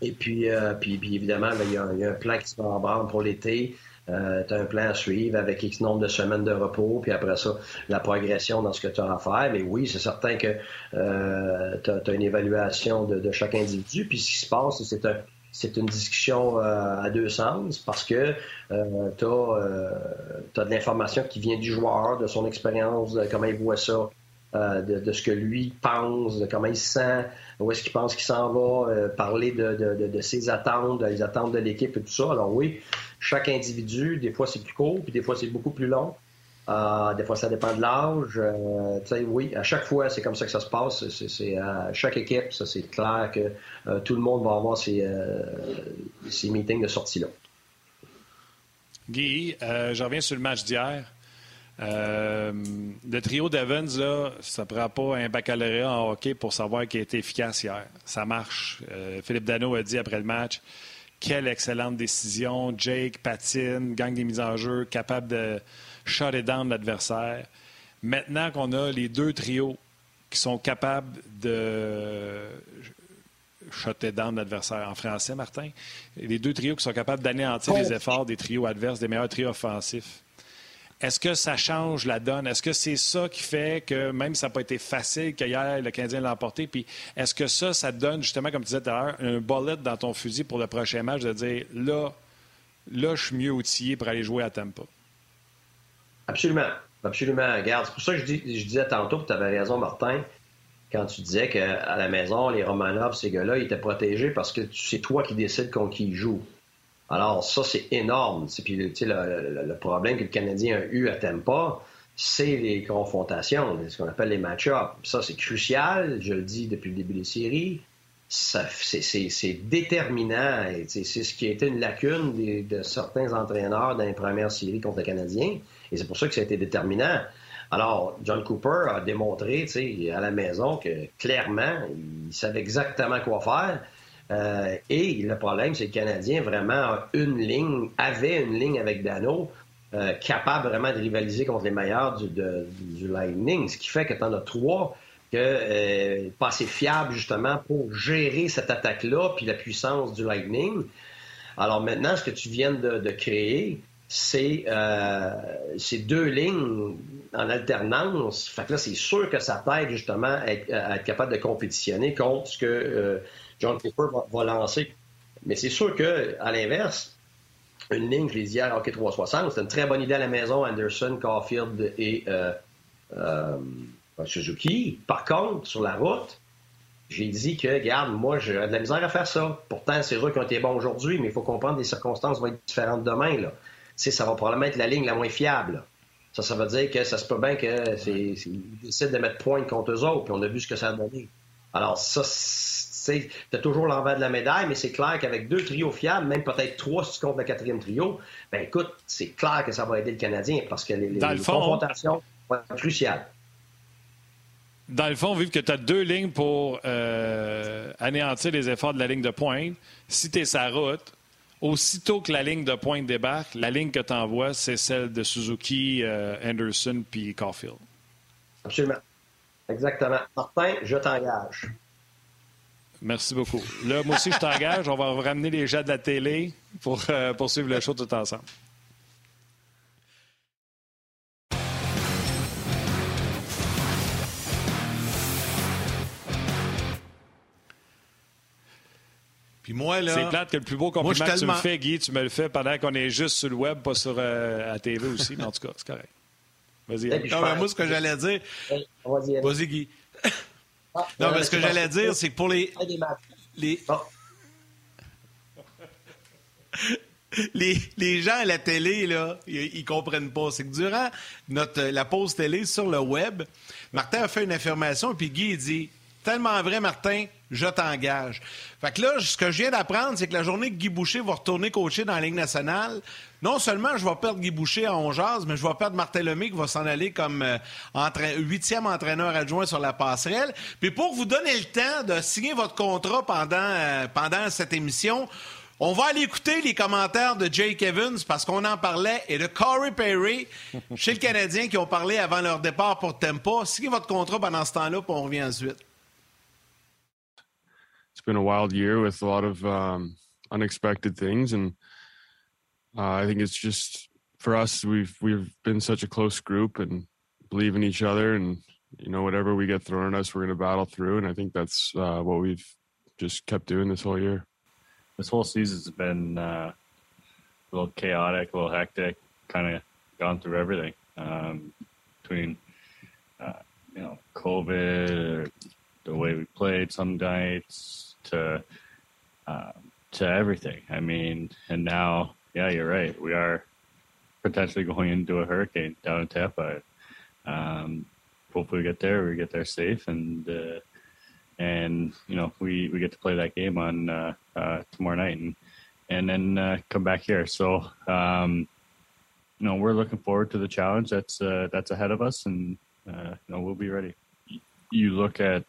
Et puis, puis, puis évidemment, ben, il, y a, y a, un plan qui se met en pour l'été. Euh, tu as un plan à suivre avec X nombre de semaines de repos, puis après ça, la progression dans ce que tu as à faire. Mais oui, c'est certain que euh, tu as, une évaluation de, chaque individu. Puis ce qui se passe, c'est un, c'est une discussion euh, à deux sens parce que euh, tu as, de l'information qui vient du joueur, de son expérience, comment il voit ça, de, ce que lui pense, de comment il se sent, où est-ce qu'il pense qu'il s'en va, parler de, ses attentes, des attentes de l'équipe et tout ça. Alors oui, chaque individu, des fois c'est plus court, puis des fois c'est beaucoup plus long. Euh, des fois, ça dépend de l'âge. Euh, oui, à chaque fois, c'est comme ça que ça se passe. C'est à chaque équipe, ça c'est clair que euh, tout le monde va avoir ces, ces meetings de sortie-là. Guy, je reviens sur le match d'hier. Le trio d'Evans, ça ne prend pas un baccalauréat en hockey pour savoir qu'il a été efficace hier. Ça marche. Philippe Dano a dit après le match quelle excellente décision. Jake patine, gagne des mises en jeu, capable de shut it down l'adversaire. Maintenant qu'on a les deux trios qui sont capables de it down l'adversaire en français, Martin, les deux trios qui sont capables d'anéantir les efforts des trios adverses, des meilleurs trios offensifs. Est-ce que ça change la donne? Est-ce que c'est ça qui fait que même si ça n'a pas été facile qu'hier le Canadien l'a emporté, puis est-ce que ça, ça donne justement, comme tu disais tout à l'heure, un bullet dans ton fusil pour le prochain match de dire là, là, je suis mieux outillé pour aller jouer à Tampa? Absolument. Absolument. Regarde, c'est pour ça que je, disais tantôt, tu avais raison, Martin, quand tu disais qu'à la maison, les Romanov, ces gars-là, ils étaient protégés parce que c'est toi qui décides contre qui ils jouent. Alors, ça, c'est énorme. Puis, le, problème que le Canadien a eu à Tampa, c'est les confrontations, ce qu'on appelle les match-ups. Ça, c'est crucial, je le dis depuis le début des séries. C'est déterminant. C'est ce qui a été une lacune de certains entraîneurs dans les premières séries contre le Canadien. Et c'est pour ça que ça a été déterminant. Alors, John Cooper a démontré à la maison que clairement, il savait exactement quoi faire. Euh, et le problème, c'est que le Canadien vraiment une ligne, avait une ligne avec Dano euh, capable vraiment de rivaliser contre les meilleurs du, Lightning, ce qui fait que tu en as trois que euh, pas assez fiable justement pour gérer cette attaque-là puis la puissance du Lightning. Alors maintenant, ce que tu viens de, créer, c'est ces deux lignes en alternance. Fait que là, c'est sûr que ça t'aide justement à être, capable de compétitionner contre ce que John Cooper va, lancer. Mais c'est sûr que, à l'inverse, une ligne, je l'ai dit hier, hockey 360. C'était une très bonne idée à la maison, Anderson, Caulfield et euh, euh, Suzuki. Par contre, sur la route, j'ai dit que, regarde, moi, j'ai de la misère à faire ça. Pourtant, c'est eux qui ont été bons aujourd'hui, mais il faut comprendre que les circonstances vont être différentes demain. Là. ça va probablement être la ligne la moins fiable. Ça, ça veut dire que ça se peut bien qu'ils décident de mettre pointe contre eux autres, puis on a vu ce que ça a donné. Alors, ça, c'est toujours l'envers de la médaille, mais c'est clair qu'avec deux trios fiables, même peut-être trois si tu comptes le quatrième trio, ben écoute, c'est clair que ça va aider le Canadien parce que les, confrontations vont être cruciales. Dans le fond, vu que tu as deux lignes pour euh, anéantir les efforts de la ligne de pointe, si tu es sa route, aussitôt que la ligne de pointe débarque, la ligne que tu envoies, c'est celle de Suzuki, euh, Anderson puis Caulfield. Absolument. Exactement. Martin, je t'engage. Merci beaucoup. Là, moi aussi, je t'engage. On va ramener les gens de la télé pour euh, poursuivre le show tout ensemble. Puis moi, là. C'est plate que le plus beau compliment que tu me fais, Guy, tu me le fais pendant qu'on est juste sur le web, pas sur euh, la TV aussi. Mais en tout cas, c'est correct. Vas-y. moi, ce que j'allais dire. Vas-y, Guy. Ah, non, mais ce que j'allais dire, c'est que pour les. Ah. Les. Les, gens à la télé, là, ils, ils comprennent pas. C'est que durant notre, la pause télé sur le web, Martin a fait une affirmation, puis Guy, il dit Tellement vrai, Martin, je t'engage. Fait que là, ce que je viens d'apprendre, c'est que la journée que Guy Boucher va retourner coacher dans la Ligue nationale, non seulement je vais perdre Guy Boucher à Ongeaz, mais je vais perdre Martin Lemay qui va s'en aller comme euh, huitième entraîneur adjoint sur la passerelle. Puis pour vous donner le temps de signer votre contrat pendant, euh, pendant cette émission, on va aller écouter les commentaires de Jake Evans parce qu'on en parlait et de Corey Perry chez le Canadien qui ont parlé avant leur départ pour Tempa. Signez votre contrat pendant ce temps-là, puis on revient ensuite. it's been a wild year with a lot of um, unexpected things, and uh, I think it's just for us. We've we've been such a close group and believe in each other, and you know whatever we get thrown at us, we're going to battle through. And I think that's uh, what we've just kept doing this whole year. This whole season's been uh, a little chaotic, a little hectic. Kind of gone through everything um, between uh, you know COVID, the way we played some nights to uh, to everything. I mean, and now, yeah, you're right. We are potentially going into a hurricane down in Tampa. Um, hopefully, we get there. We get there safe, and uh, and you know, we we get to play that game on uh, uh, tomorrow night, and and then uh, come back here. So. Um, you know, we're looking forward to the challenge that's uh, that's ahead of us, and uh, you know, we'll be ready you look at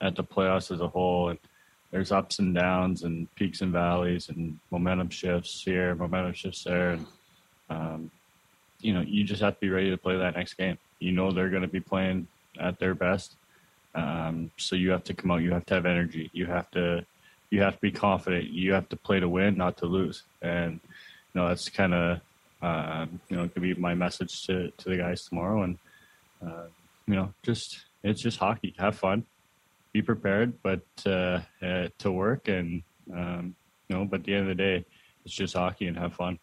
at the playoffs as a whole, and there's ups and downs and peaks and valleys and momentum shifts here, momentum shifts there, and um, you know you just have to be ready to play that next game. You know they're going to be playing at their best, um, so you have to come out. You have to have energy. You have to you have to be confident. You have to play to win, not to lose. And you know that's kind of uh, you know could be my message to to the guys tomorrow. And uh, you know just it's just hockey. Have fun, be prepared, but uh, uh, to work and um, you know. But at the end of the day, it's just hockey and have fun.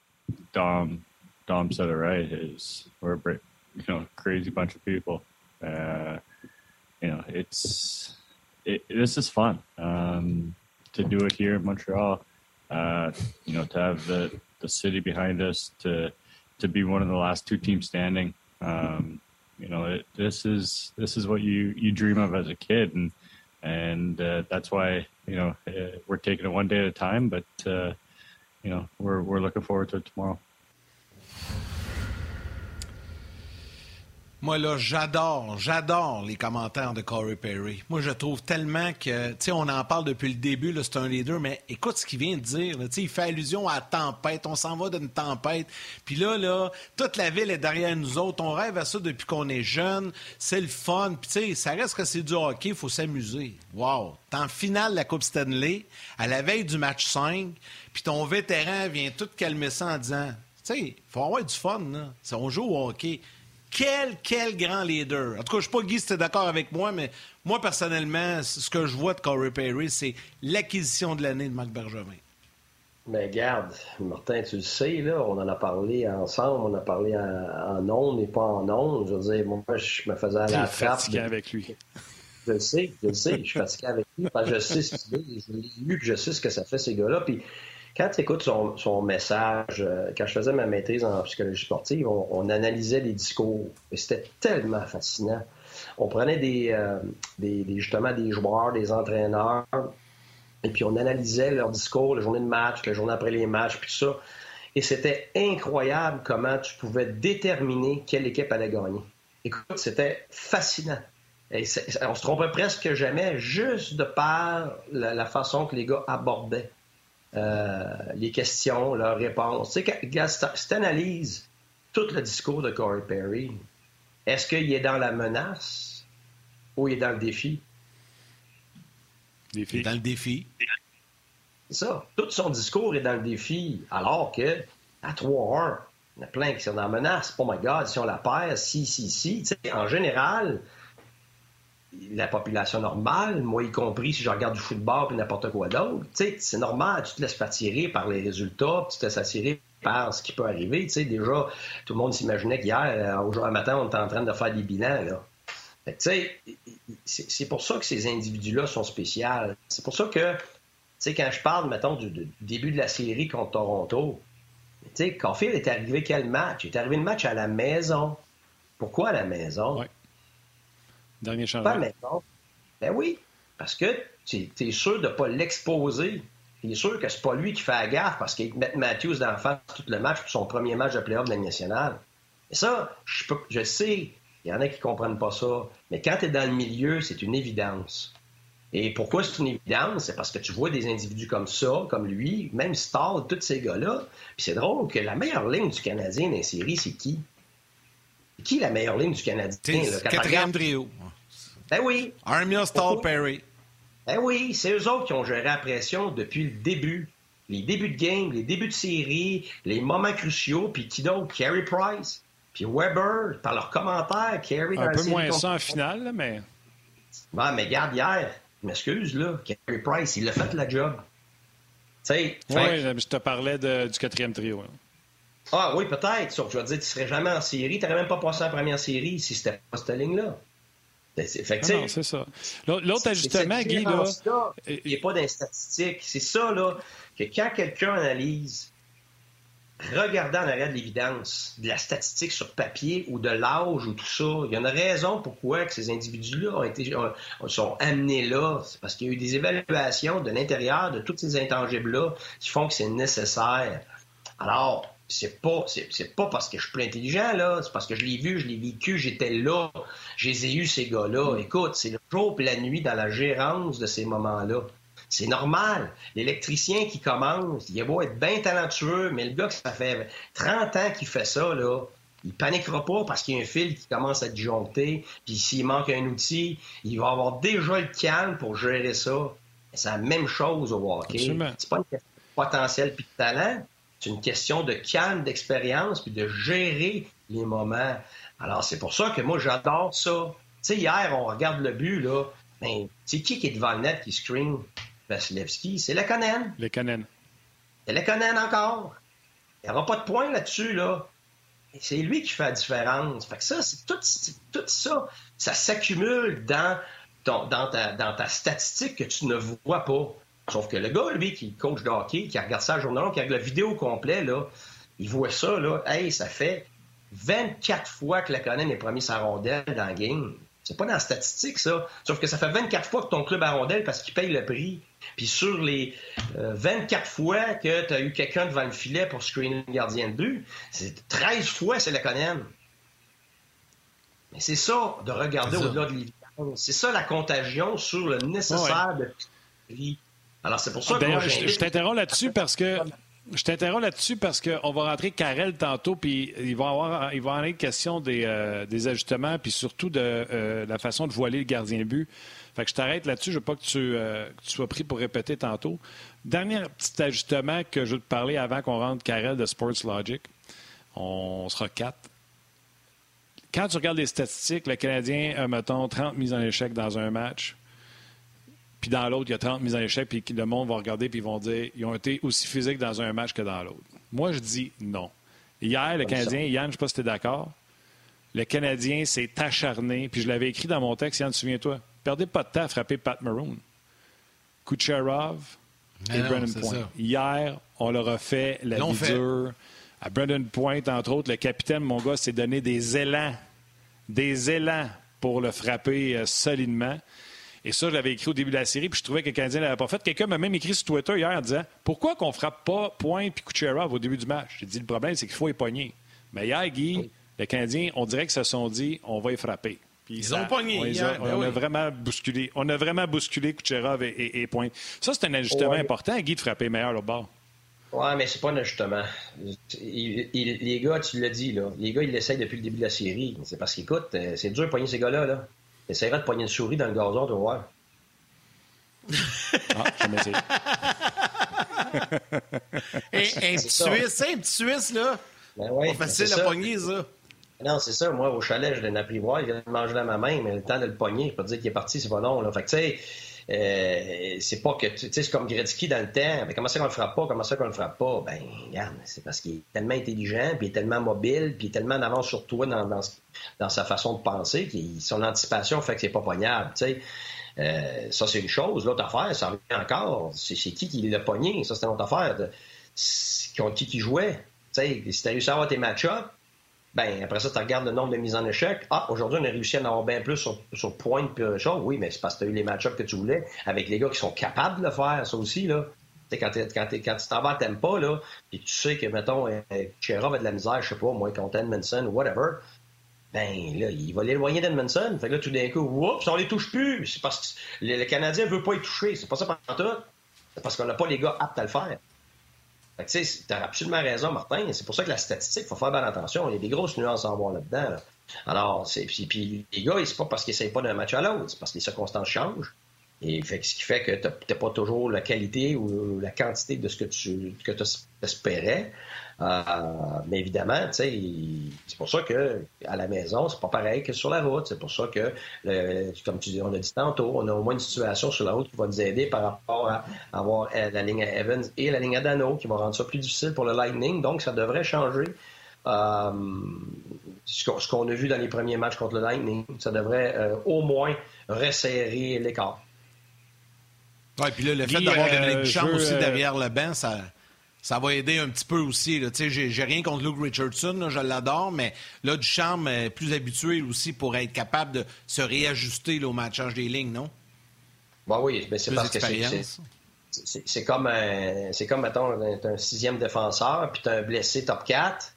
Dom, Dom said it right. Is we're a you know crazy bunch of people. Uh, you know, it's it, this is fun um, to do it here in Montreal. Uh, you know, to have the the city behind us to to be one of the last two teams standing. Um, you know, it, this is this is what you you dream of as a kid, and and uh, that's why you know uh, we're taking it one day at a time. But uh, you know, we're we're looking forward to it tomorrow. Moi, là, j'adore, j'adore les commentaires de Corey Perry. Moi, je trouve tellement que, tu sais, on en parle depuis le début, c'est un leader, mais écoute ce qu'il vient de dire. Tu sais, il fait allusion à la tempête. On s'en va d'une tempête. Puis là, là, toute la ville est derrière nous autres. On rêve à ça depuis qu'on est jeune. C'est le fun. Puis, tu sais, ça reste que c'est du hockey. Il faut s'amuser. Wow. T'es en finale de la Coupe Stanley, à la veille du match 5, puis ton vétéran vient tout calmer ça en disant, tu sais, il faut avoir du fun, là. On joue au hockey. Quel, quel grand leader. En tout cas, je ne sais pas, Guy, si tu es d'accord avec moi, mais moi, personnellement, ce que je vois de Corey Perry, c'est l'acquisition de l'année de Marc Bergevin. Mais garde, Martin, tu le sais, là, on en a parlé ensemble, on a parlé en, en ondes et pas en ondes. Je veux dire, moi, je me faisais à la trappe. fatigué avec lui. Je le sais, je le sais, je suis fatigué avec lui. Parce que je sais ce qu'il je l'ai lu, je sais ce que ça fait, ces gars-là. Puis quand tu écoutes son, message, euh, quand je faisais ma maîtrise en psychologie sportive, on, analysait les discours. Et c'était tellement fascinant. On prenait euh, des, justement des joueurs, des entraîneurs, et puis on analysait leurs discours, la journée de match, la journée après les matchs, puis tout ça. Et c'était incroyable comment tu pouvais déterminer quelle équipe allait gagner. Écoute, c'était fascinant. On se trompait presque jamais juste de par la, façon que les gars abordaient les questions, leurs réponses. Tu sais, si tu analyses tout le discours de Corey Perry, est-ce qu'il est dans la menace ou il est dans le défi? Défi. Dans le défi. C'est ça. Tout son discours est dans le défi, alors que à 3-1, il y en a plein qui sont dans la menace. Oh my God, si on la perd, si, si, si. en général, la population normale, moi y compris si je regarde du football et n'importe quoi d'autre, c'est normal, tu te laisses pas tirer par les résultats, tu te laisses attirer par ce qui peut arriver. déjà, tout le monde s'imaginait qu'hier, au jour matin, on était en train de faire des bilans. Là c'est pour ça que ces individus-là sont spéciaux. C'est pour ça que, quand je parle, mettons, du, début de la série contre Toronto, Caulfield est arrivé quel match? Il est arrivé le match à la maison. Pourquoi à la maison? Dernier changement. Pas maison. Ben oui, parce que tu es, sûr de ne pas l'exposer. Tu es sûr que c'est pas lui qui fait la gaffe parce qu'il met Matthews dans la face tout le match pour son premier match de playoff de la nationale. Et ça, je, peux, je sais, il y en a qui ne comprennent pas ça. Mais quand tu es dans le milieu, c'est une évidence. Et pourquoi c'est une évidence? C'est parce que tu vois des individus comme ça, comme lui, même Stall, tous ces gars-là. Puis c'est drôle que la meilleure ligne du Canadien dans les séries, c'est qui? Qui la meilleure ligne du Canadien? Le quatrième trio. Ben oui. Armia, Stall, Perry. Ben oui, c'est eux autres qui ont géré la pression depuis le début. Les débuts de game, les débuts de série, les moments cruciaux, puis qui d'autre? Carey Price. Puis Weber, par leurs commentaires, Kerry Un peu moins ça en finale, mais. Ouais, mais garde hier, je m'excuse, là, Kerry Price, il a fait la job. Tu sais. Oui, je te parlais du quatrième trio. Ah oui, peut-être. Sauf que je veux dire, tu serais jamais en série. Tu n'aurais même pas passé en première série si c'était pas cette ligne-là. Fait ah non, c'est ça. L'autre ajustement, Guy, là. Il n'y a pas d'instatistique. C'est ça, là, que quand quelqu'un analyse regardant en arrière de l'évidence, de la statistique sur papier ou de l'âge ou tout ça, il y a une raison pourquoi que ces individus-là ont été, sont amenés là. C'est parce qu'il y a eu des évaluations de l'intérieur de tous ces intangibles-là qui font que c'est nécessaire. Alors, c'est pas, c'est, pas parce que je suis plus intelligent, là. C'est parce que je l'ai vu, je l'ai vécu, j'étais là. J'ai eu ces gars-là. Écoute, c'est le jour et la nuit dans la gérance de ces moments-là. C'est normal. L'électricien qui commence, il a beau être bien talentueux, mais le gars, ça fait 30 ans qu'il fait ça, là, il paniquera pas parce qu'il y a un fil qui commence à disjoncter, puis s'il manque un outil, il va avoir déjà le calme pour gérer ça. C'est la même chose au hockey. C'est pas une question de potentiel puis de talent, c'est une question de calme, d'expérience, puis de gérer les moments. Alors, c'est pour ça que moi, j'adore ça. Tu sais, hier, on regarde le but, là. Ben, c'est qui qui est devant le net qui screen? Vasilevski, c'est Lekonen. Lekonen. C'est Lekonen encore. Il n'y aura pas de point là-dessus, là. C'est lui qui fait la différence. Fait que ça, c'est tout, ça, ça s'accumule dans, dans, ta, dans ta statistique que tu ne vois pas. Sauf que le gars, lui, qui coach de hockey, qui regarde ça à journal, qui regarde la vidéo complet, là, il voit ça, là. Hey, ça fait 24 fois que Lekonen est promis sa rondelle dans le game. C'est pas dans la statistique, ça. Sauf que ça fait 24 fois que ton club a rondelle parce qu'il paye le prix. Puis sur les 24 euh, fois que tu as eu quelqu'un devant le filet pour screener le gardien de but, c'est 13 fois c'est le Conan. Mais c'est ça, de regarder au-delà de l'évidence. C'est ça la contagion sur le nécessaire de vie. Alors c'est pour ça que. je t'interromps là-dessus parce que je t'interromps là-dessus parce qu'on va rentrer Karel tantôt, puis il va avoir, il va en être question des, euh, des ajustements, puis surtout de euh, la façon de voiler le gardien de but. Fait que je t'arrête là-dessus, je veux pas que tu, euh, que tu, sois pris pour répéter tantôt. Dernier petit ajustement que je veux te parler avant qu'on rentre Karel de Sports Logic. On sera quatre. Quand tu regardes les statistiques, le Canadien a, mettons, 30 mises en échec dans un match. Puis dans l'autre, il y a 30 mises en échec, puis le monde va regarder, puis ils vont dire ils ont été aussi physiques dans un match que dans l'autre. Moi, je dis non. Hier, le Canadien, Yann, je ne sais pas si tu es d'accord, le Canadien s'est acharné, puis je l'avais écrit dans mon texte, Yann, souviens-toi, perdez pas de temps à frapper Pat Maroon. Kucherov et Brendan Point. Hier, on leur a fait la vie dure. À Brendan Point, entre autres, le capitaine, mon gars, s'est donné des élans, des élans pour le frapper euh, solidement. Et ça, je l'avais écrit au début de la série, puis je trouvais que le Canadien ne l'avait pas fait. Quelqu'un m'a même écrit sur Twitter hier en disant Pourquoi qu'on frappe pas Point puis Kucherov au début du match J'ai dit Le problème, c'est qu'il faut les Mais hier, Guy, les Canadiens, on dirait que se sont dit On va y frapper. ils ont pogné. On, on, a ben vraiment bousculé. On a vraiment bousculé Kucherov et, Point. Ça, c'est un ajustement important, Guy, de frapper meilleur au bord. Ouais, mais c'est pas un ajustement. les gars, tu l'as dit, là. Les gars, ils l'essayent depuis le début de la série. C'est parce qu'écoute, euh, c'est dur de pogner ces gars-là, là. Essayeras de pogner une souris dans le gazon, de voir. ah, jamais essayé. un, petit Suisse, un petit Suisse, là. Ben ouais, pas facile à pogner, ça. Non, c'est ça. Moi, au chalet, je l'ai apprivoise. Il vient de manger dans ma main, mais le temps de le pogner, je peux te dire qu'il est parti, c'est pas long. Là. Fait que, tu sais, euh, c'est pas que, tu sais, c'est comme Gretzky dans le temps. Mais comment ça qu'on le frappe pas? Comment ça qu'on le frappe pas? Ben, regarde, c'est parce qu'il est tellement intelligent, puis il est tellement mobile, puis il est tellement en avance sur toi dans, dans, sa façon de penser, que son anticipation fait que c'est pas poignable, tu sais. Euh, ça, c'est une chose. L'autre affaire, ça revient encore. C'est qui qui l'a pogné? Ça, c'est une autre affaire. Contre qui qui jouait? Tu sais, si t'as réussi à avoir tes match-ups, ben, après ça, tu regardes le nombre de mises en échec. Ah, aujourd'hui, on a réussi à en avoir bien plus sur, sur pointe puis chose. Oui, mais c'est parce que tu as eu les match-ups que tu voulais avec les gars qui sont capables de le faire, ça aussi, là. quand, quand, quand tu t'en vas t'aimes pas, là, puis tu sais que, mettons, euh, Chera va de la misère, je sais pas, moi, contre Edmondson ou whatever, ben là, il va l'éloigner d'Edmondson. Fait que là, tout d'un coup, oups, on les touche plus. C'est parce que le, Canadien veut pas y toucher. C'est pas ça pour tout. C'est parce qu'on n'a pas les gars aptes à le faire tu sais, as absolument raison, Martin. C'est pour ça que la statistique, il faut faire bien attention. Il y a des grosses nuances à voir là-dedans. Alors, c'est, puis, puis, les gars, c'est pas parce qu'ils n'essayent pas d'un match à l'autre, c'est parce que les circonstances changent. Et ce qui fait que tu n'as pas toujours la qualité ou la quantité de ce que tu que espérais. Euh, mais évidemment, c'est pour ça que à la maison, c'est pas pareil que sur la route. C'est pour ça que, comme tu dis, on a dit tantôt, on a au moins une situation sur la route qui va nous aider par rapport à avoir euh, la ligne à Evans et la ligne à Dano, qui va rendre ça plus difficile pour le Lightning. Donc, ça devrait changer. Euh, ce qu'on a vu dans les premiers matchs contre le Lightning, ça devrait au moins resserrer l'écart. Oui, puis là, le fait d'avoir Duchamp aussi derrière le banc, ça, ça va aider un petit peu aussi. J'ai, j'ai rien contre Luke Richardson, je l'adore, mais là, Duchamp est plus habitué aussi pour être capable de se réajuster au matchage des lignes, non? Bah oui, mais c'est parce que c'est, c'est, comme, un, c'est comme, mettons, un sixième défenseur, puis tu un blessé top 4.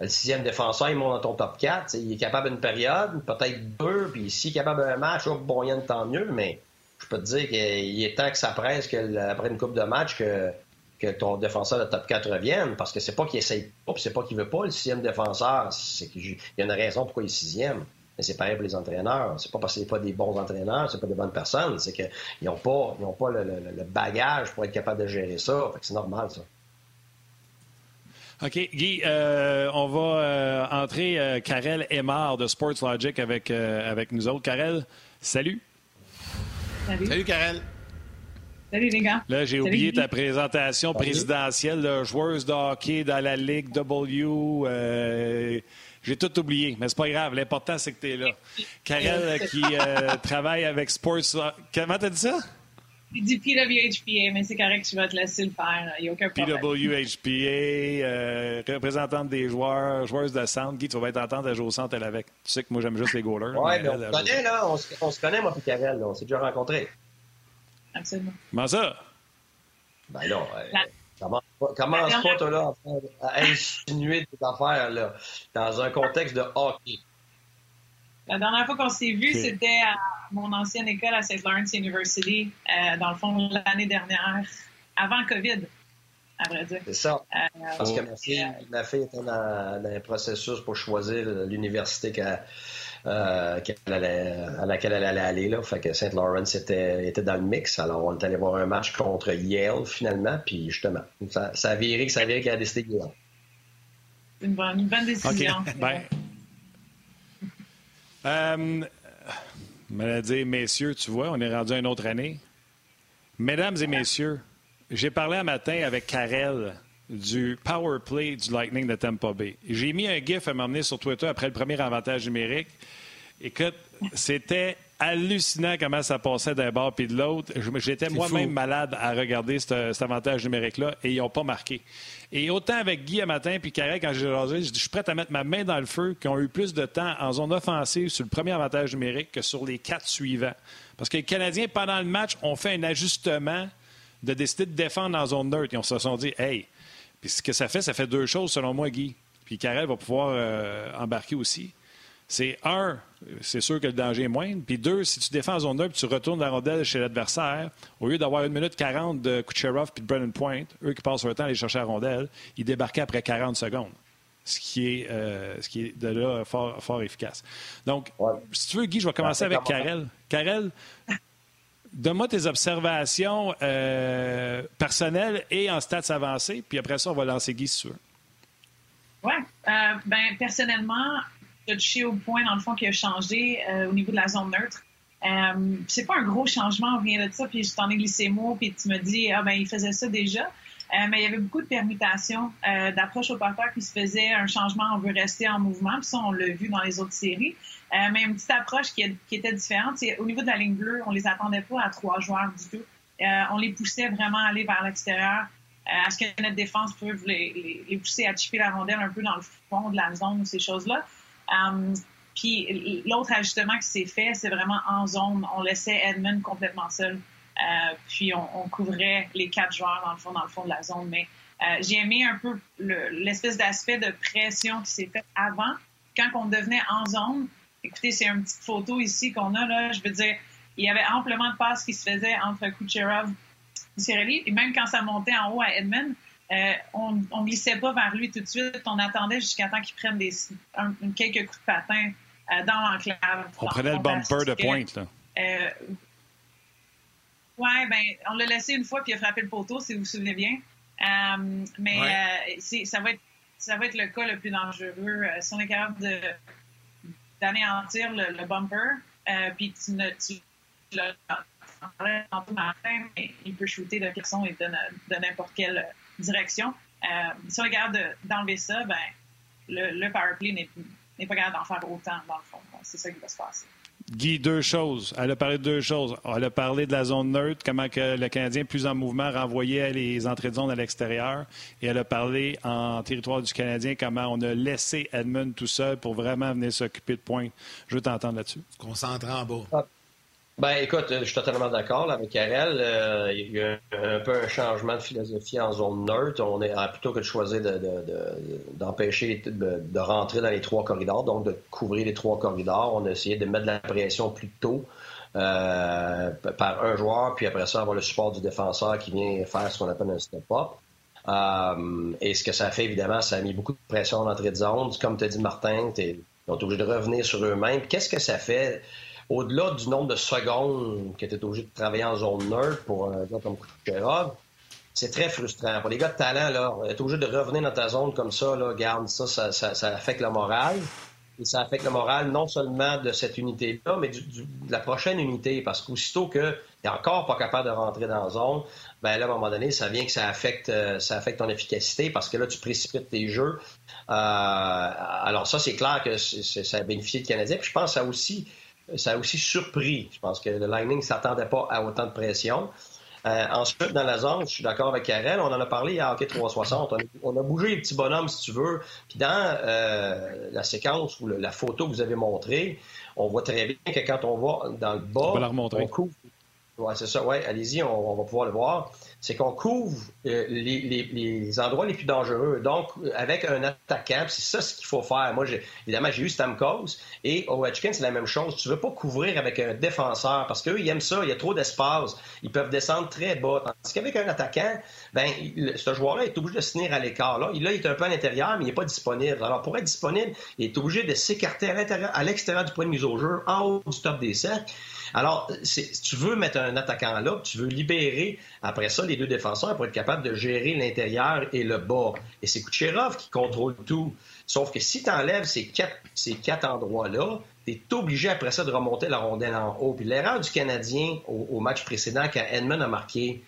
Le sixième défenseur, il monte dans ton top 4. Il est capable d'une période, peut-être deux, puis s'il est capable d'un match, oh, bon, il tant mieux, mais je peux te dire qu'il est temps que ça presse après une coupe de match que, que ton défenseur de top 4 revienne, parce que c'est pas qu'il essaye pas, c'est pas qu'il veut pas le sixième défenseur, c'est qu'il y a une raison pourquoi il est sixième. Mais c'est pareil pour les entraîneurs. C'est pas parce que c'est pas des bons entraîneurs, c'est pas des bonnes personnes, c'est qu'ils n'ont pas, ils ont pas le, bagage pour être capable de gérer ça. c'est normal, ça. OK. Guy, euh, on va euh, entrer euh, Karel Aymar de Sports Logic avec, avec nous autres. Karel, salut. Salut. Salut, Karel. Salut, les gars. Là, j'ai oublié ta présentation présidentielle de joueuse de hockey dans la Ligue W. Euh, j'ai tout oublié, mais c'est pas grave. L'important, c'est que tu es là. Karel qui euh, travaille avec Sports. Comment t'as dit ça? J'ai dit PWHPA, mais c'est correct, tu vas te laisser le faire. Il n'y a aucun problème. PWHPA, euh, représentante des joueurs, joueuses de centre. Guy, tu vas être entendre à jouer au centre avec. Tu sais que moi, j'aime juste les goalers. Oui, mais, on se connaît, là. On se, connaît, moi, puis Karel. On s'est déjà rencontrés. Absolument. Comment ça? Ben non. commence pas, toi, là, à insinuer tes affaires, là, dans un contexte de hockey? La dernière fois qu'on s'est vu, c'était à mon ancienne école à St. Lawrence University, euh, dans le fond, l'année dernière, avant COVID, à vrai dire. C'est ça. Euh, Parce que ma fille, ma fille était dans, dans, un processus pour choisir l'université qu'elle euh, à laquelle elle allait aller. Là. Fait que St. Lawrence était, était dans le mix. Alors, on est allé voir un match contre Yale, finalement. Puis, justement, ça, ça a viré que ça a viré qu'elle a décidé Yale. Une bonne, une bonne décision. OK. Ben, euh, dire, messieurs, tu vois, on est rendu à une autre année. Mesdames et messieurs, j'ai parlé un matin avec Karel du power play du Lightning de Tampa Bay. J'ai mis un GIF à m'emmener sur Twitter après le premier avantage numérique. Écoute, c'était hallucinant comment ça passait d'un bord puis de l'autre. J'étais moi-même malade à regarder cet, avantage numérique-là et ils n'ont pas marqué. Et autant avec Guy un matin puis Carré, quand j'ai rasé, je suis prêt à mettre ma main dans le feu, qui ont eu plus de temps en zone offensive sur le premier avantage numérique que sur les quatre suivants. Parce que les Canadiens, pendant le match, ont fait un ajustement de décider de défendre en zone neutre. Et on se sont dit, hey, puis ce que ça fait, ça fait deux choses selon moi, Guy. Puis Carrel va pouvoir euh, embarquer aussi c'est un, c'est sûr que le danger est moindre. Puis deux, si tu défends en zone 2 tu retournes la rondelle chez l'adversaire, au lieu d'avoir une minute 40 de Kucherov puis de Brennan Point, eux qui passent leur temps à aller chercher la rondelle, ils débarquaient après 40 secondes. Ce qui est, euh, ce qui est de là fort, fort efficace. Donc, si tu veux, Guy, je vais commencer avec Karel. Karel, donne-moi tes observations euh, personnelles et en stats avancés, puis après ça, on va lancer Guy veux. Oui. Euh, ben, personnellement, as touché au point, dans le fond, qui a changé euh, au niveau de la zone neutre. C'est pas un gros changement, on vient de ça, puis je t'en ai glissé mot, puis tu me dis, ah ben, il faisait ça déjà. Mais il y avait beaucoup de permutations d'approche au parterre qui se faisait un changement, on veut rester en mouvement, puis ça, on l'a vu dans les autres séries. Mais une petite approche qui, était différente, c'est au niveau de la ligne bleue, on les attendait pas à trois joueurs du tout. on les poussait vraiment à aller vers l'extérieur. à ce que notre défense peut les, les, les, pousser à chipper la rondelle un peu dans le fond de la zone ou ces choses-là. Um, puis l'autre ajustement qui s'est fait, c'est vraiment en zone. On laissait Edmund complètement seul. Euh, puis on, couvrait les quatre joueurs dans le fond, dans le fond de la zone. Mais euh, j'ai aimé un peu l'espèce d'aspect de pression qui s'est fait avant, quand on devenait en zone. Écoutez, c'est une petite photo ici qu'on a là. Je veux dire, il y avait amplement de passes qui se faisaient entre Kucherov et Cirelli. Et même quand ça montait en haut à Edmund, euh, on ne glissait pas vers lui tout de suite. On attendait jusqu'à temps qu'il prenne des, quelques coups de patin euh, dans l'enclave. On prenait le bumper de pointe, là. Euh, oui, ben, on l'a laissé une fois puis il a frappé le poteau, si vous vous souvenez bien. mais ça, va être, ça va être le cas le plus dangereux. si on est capable d'anéantir le, bumper, puis tu ne tu, matin, il peut shooter de façon et de n'importe quelle direction. Euh, si on regarde d'enlever ça, ben, le, le powerplay n'est pas capable d'en faire autant, dans le fond. C'est ça qui va se passer. Guy, deux choses. Elle a parlé de deux choses. Elle a parlé de la zone neutre, comment que le Canadien, plus en mouvement, renvoyait les entrées de zone à l'extérieur. Et elle a parlé en territoire du Canadien, comment on a laissé Edmund tout seul pour vraiment venir s'occuper de points. Je veux t'entendre là-dessus. Concentré en bas. Ben, écoute, je suis totalement d'accord avec Karel. Euh, il y a eu un, peu un changement de philosophie en zone neutre. On est plutôt que de choisir d'empêcher de, de, de, rentrer dans les trois corridors, donc de couvrir les trois corridors. On a essayé de mettre de la pression plus tôt euh, par un joueur, puis après ça, avoir le support du défenseur qui vient faire ce qu'on appelle un step-up. Euh, et ce que ça fait, évidemment, ça a mis beaucoup de pression en entrée de zone. Comme tu dit, Martin, ils ont obligé de revenir sur eux-mêmes. Qu'est-ce que ça fait? Au-delà du nombre de secondes que tu es obligé de travailler en zone neutre pour un gars comme Kucherov, c'est très frustrant. Pour les gars de talent, là, être obligé de revenir dans ta zone comme ça, là, garde ça, ça, ça, affecte le moral. Et ça affecte le moral non seulement de cette unité-là, mais de la prochaine unité. Parce qu'aussitôt que tu encore pas capable de rentrer dans la zone, ben là, à un moment donné, ça vient que ça affecte, euh, ça affecte ton efficacité parce que là, tu précipites tes jeux. Euh, alors ça, c'est clair que ça a bénéficié de Canadien. Puis je pense que ça aussi ça a aussi surpris. Je pense que le Lightning ne s'attendait pas à autant de pression. Euh, ensuite, dans la zone, je suis d'accord avec Karel, on en a parlé à Hockey 360. On a, bougé les petits bonhommes, si tu veux. Puis dans euh, la séquence ou la photo que vous avez montrée, on voit très bien que quand on va dans le bas, on, la remontrer. couvre. Ouais, c'est ça. Ouais, allez-y, on, va pouvoir le voir c'est qu'on couvre euh, les, endroits les plus dangereux. Donc, avec un attaquant, c'est ça ce qu'il faut faire. Moi, évidemment, j'ai eu Stamkos et Ovechkin, c'est la même chose. Tu veux pas couvrir avec un défenseur parce qu'eux, ils aiment ça. Il y a trop d'espace. Ils peuvent descendre très bas. Tandis qu'avec un attaquant, ben, ce joueur-là est obligé de se tenir à l'écart. Là. là, il est un peu à l'intérieur, mais il n'est pas disponible. Alors, pour être disponible, il est obligé de s'écarter à l'extérieur du point de mise au jeu, en haut du top des cercles. Alors, si tu veux mettre un attaquant-là, tu veux libérer, après ça, les deux défenseurs pour être capable de gérer l'intérieur et le bas. Et c'est Kucherov qui contrôle tout. Sauf que si tu enlèves ces quatre, ces quatre endroits-là, tu es obligé après ça de remonter la rondelle en haut. Puis l'erreur du Canadien au, match précédent, quand Edmund a marqué,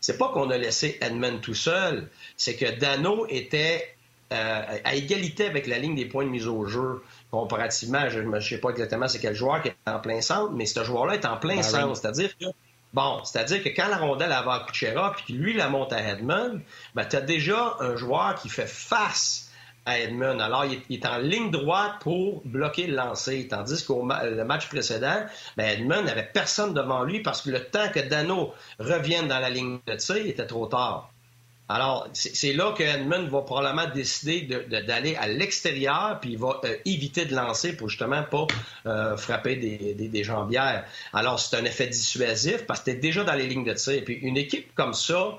c'est pas qu'on a laissé Edmund tout seul, c'est que Dano était euh, à égalité avec la ligne des points de mise au jeu. Comparativement, je ne sais pas exactement c'est quel joueur qui est en plein centre, mais ce joueur-là est en plein centre. C'est-à-dire que Bon, c'est-à-dire que quand la rondelle va à Kucherov puis lui la monte à Edmund, ben, tu as déjà un joueur qui fait face à Edmund. Alors, il est, en ligne droite pour bloquer le lancer. Tandis qu'au le match précédent, ben Edmund n'avait personne devant lui parce que le temps que Dano revienne dans la ligne de tir, il était trop tard. Alors, c'est là que Edmund va probablement décider d'aller à l'extérieur, puis il va euh, éviter de lancer pour justement pas euh, frapper des, des, jambières. Alors, c'est un effet dissuasif parce que tu es déjà dans les lignes de tir. Puis une équipe comme ça,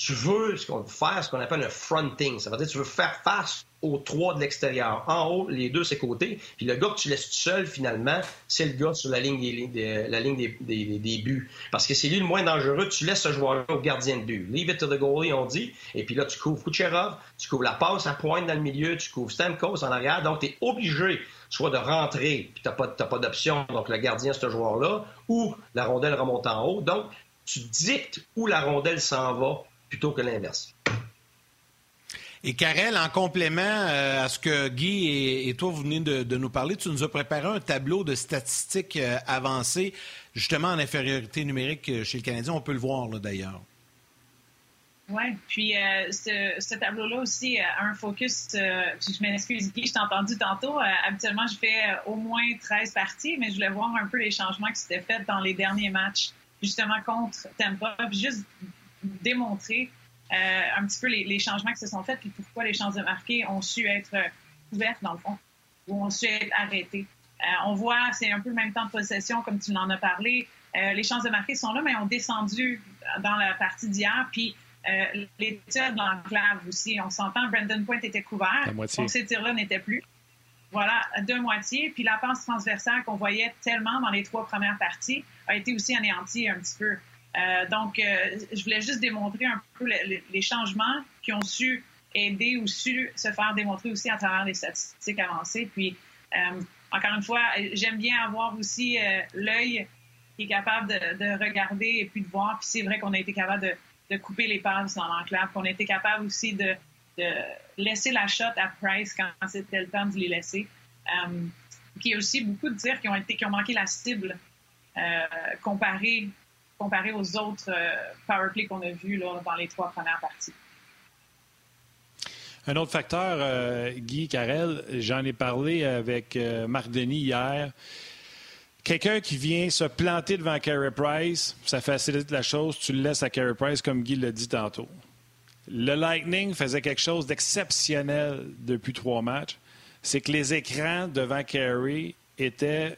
tu veux qu'on faire ce qu'on appelle un fronting. Ça veut dire que tu veux faire face aux trois de l'extérieur. En haut, les deux, c'est côté. Puis le gars que tu laisses tout seul, finalement, c'est le gars sur la ligne des, buts. Parce que c'est lui le moins dangereux. Tu laisses ce joueur-là au gardien de but. Leave it to the goalie, on dit. Et puis là, tu couvres Kucherov, tu couvres la passe à pointe dans le milieu, tu couvres Stamkos en arrière. Donc, tu es obligé soit de rentrer, puis tu n'as pas, pas d'option. Donc, le gardien, ce joueur-là, ou la rondelle remonte en haut. Donc, tu dictes où la rondelle s'en va plutôt que l'inverse. Et Karel, en complément euh, à ce que Guy et, toi, vous venez de, nous parler, tu nous as préparé un tableau de statistiques euh, avancées, justement en infériorité numérique euh, chez le Canadien. On peut le voir, d'ailleurs. Oui, puis ce, tableau-là aussi a un focus, je m'excuse Guy, je t'ai entendu tantôt, habituellement je fais au moins 13 parties, mais je voulais voir un peu les changements qui s'étaient faits dans les derniers matchs, justement contre Tampa, puis juste démontrer euh, un petit peu les, changements qui se sont faits, puis pourquoi les chances de marquer ont su être ouvertes, dans le fond, ou ont su être arrêtées. Euh, on voit, c'est un peu le même temps de possession, comme tu l'en as parlé. Euh, les chances de marquer sont là, mais ont descendu dans la partie d'hier. Puis les tirs de l'enclave aussi. On s'entend, Brandon Point était couvert. Donc ces tirs-là n'étaient plus. Voilà, de moitié. Puis la passe transversale qu'on voyait tellement dans les trois premières parties a été aussi anéantie un petit peu. Euh, donc, euh, je voulais juste démontrer un peu les, changements qui ont su aider ou su se faire démontrer aussi à travers les statistiques avancées. Puis, euh, encore une fois, j'aime bien avoir aussi l'œil qui est capable de, regarder et puis de voir. Puis c'est vrai qu'on a été capable de, couper les passes dans l'enclave, qu'on a été capable aussi de, laisser la shot à Price quand c'était le temps de les laisser. puis il y a aussi beaucoup de tirs qui ont été qui ont manqué la cible comparé comparé aux autres euh, powerplay qu'on a vus dans les trois premières parties. Un autre facteur, euh, Guy Carrel, j'en ai parlé avec euh, Marc Denis hier. Quelqu'un qui vient se planter devant Carey Price, ça facilite la chose, tu le laisses à Carey Price, comme Guy l'a dit tantôt. Le Lightning faisait quelque chose d'exceptionnel depuis trois matchs. C'est que les écrans devant Carey étaient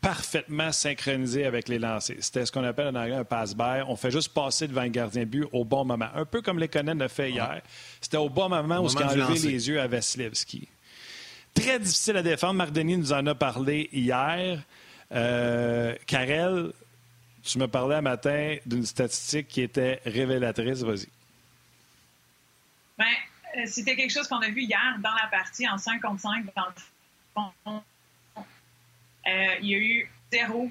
parfaitement synchronisé avec les lancers. C'était ce qu'on appelle en anglais un pass-by. On fait juste passer devant le gardien de but au bon moment. Un peu comme les Conan a fait hier. C'était au bon moment où il a enlevé les yeux à Vasilevski. Très difficile à défendre. Marc Denis nous en a parlé hier. Euh, Karel, tu me parlais un matin d'une statistique qui était révélatrice. Vas-y. Ben, euh, c'était quelque chose qu'on a vu hier dans la partie en 5 contre 5 dans le fond euh, il y a eu zéro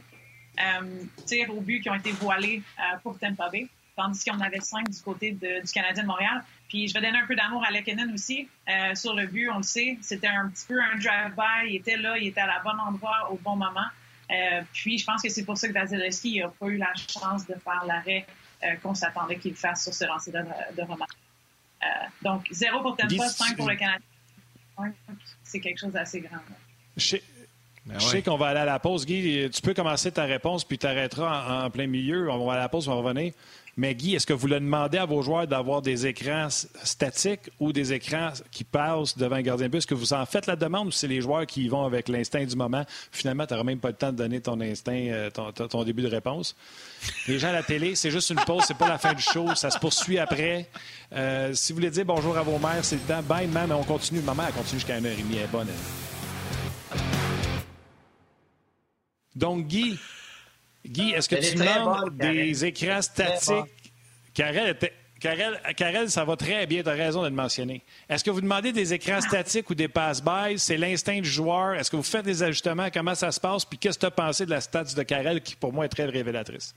euh, tirs au but qui ont été voilés euh, pour Tampa Bay, tandis qu'on avait cinq du côté du Canadien de Montréal. Puis je vais donner un peu d'amour à Lekenen aussi sur le but. On le sait, c'était un petit peu un drive-by. Il était là, il était à la bonne endroit au bon moment. puis je pense que c'est pour ça que Vasilevski n'a pas eu la chance de faire l'arrêt qu'on s'attendait qu'il fasse sur ce lancer de, de Roman. donc zéro pour Tampa, cinq pour le Canadien. C'est quelque chose d'assez grand. Ben je sais qu'on va aller à la pause. Guy, tu peux commencer ta réponse, puis tu arrêteras en, plein milieu. On va à la pause, on va revenir. Mais Guy, est-ce que vous le demandez à vos joueurs d'avoir des écrans statiques ou des écrans qui passent devant un gardien de but? Est-ce que vous en faites la demande ou c'est les joueurs qui y vont avec l'instinct du moment? Finalement, tu n'auras même pas le temps de donner ton instinct, euh, ton, début de réponse. Les gens à la télé, c'est juste une pause, c'est pas la fin du show, ça se poursuit après. Euh, si vous voulez dire bonjour à vos mères, c'est le temps. Bye, maman, on continue. Maman, elle continue jusqu'à 1h30, elle est bonne. Donc, Guy, Guy, est-ce que tu demandes des écrans statiques? Karel, Karel, ça va très bien, tu as raison de le mentionner. Est-ce que vous demandez des écrans statiques ou des pass-by? C'est l'instinct du joueur. Est-ce que vous faites des ajustements? Comment ça se passe? Puis qu'est-ce que tu as pensé de la stats de Karel qui, pour moi, est très révélatrice?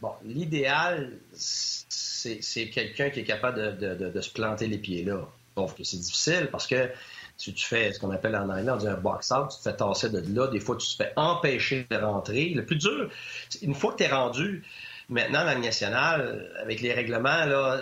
Bon, l'idéal, c'est quelqu'un qui est capable de, se planter les pieds là. Sauf que c'est difficile parce que si tu fais ce qu'on appelle en anglais, on dit un box-out, tu te fais tasser de là, des fois tu te fais empêcher de rentrer. Le plus dur, une fois que tu es rendu maintenant dans la nationale, avec les règlements, là,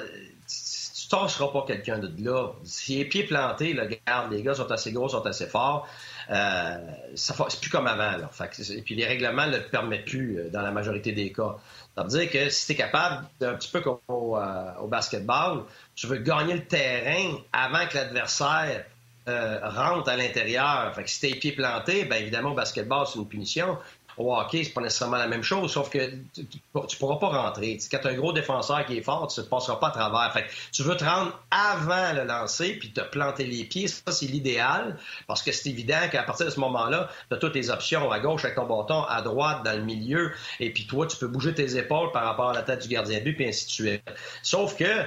tu tasseras pas quelqu'un de là. S'il est pied planté, là, regarde, les gars sont assez gros, sont assez forts. Euh, c'est plus comme avant. Là. et puis les règlements ne le permettent plus euh, dans la majorité des cas. Ça veut dire que si tu es capable, un petit peu comme au, euh, au, basketball, tu veux gagner le terrain avant que l'adversaire euh, rentre à l'intérieur. Fait que si t'es pieds plantés, bien évidemment, au basketball, c'est une punition. Au hockey, c'est pas nécessairement la même chose, sauf que tu, tu pourras pas rentrer. Quand tu as un gros défenseur qui est fort, tu ne passeras pas à travers. Fait tu veux te rendre avant le lancer puis te planter les pieds. Ça, c'est l'idéal parce que c'est évident qu'à partir de ce moment-là, tu as toutes les options à gauche avec ton bâton, à droite, dans le milieu. Et puis toi, tu peux bouger tes épaules par rapport à la tête du gardien de but, puis ainsi de suite. Sauf que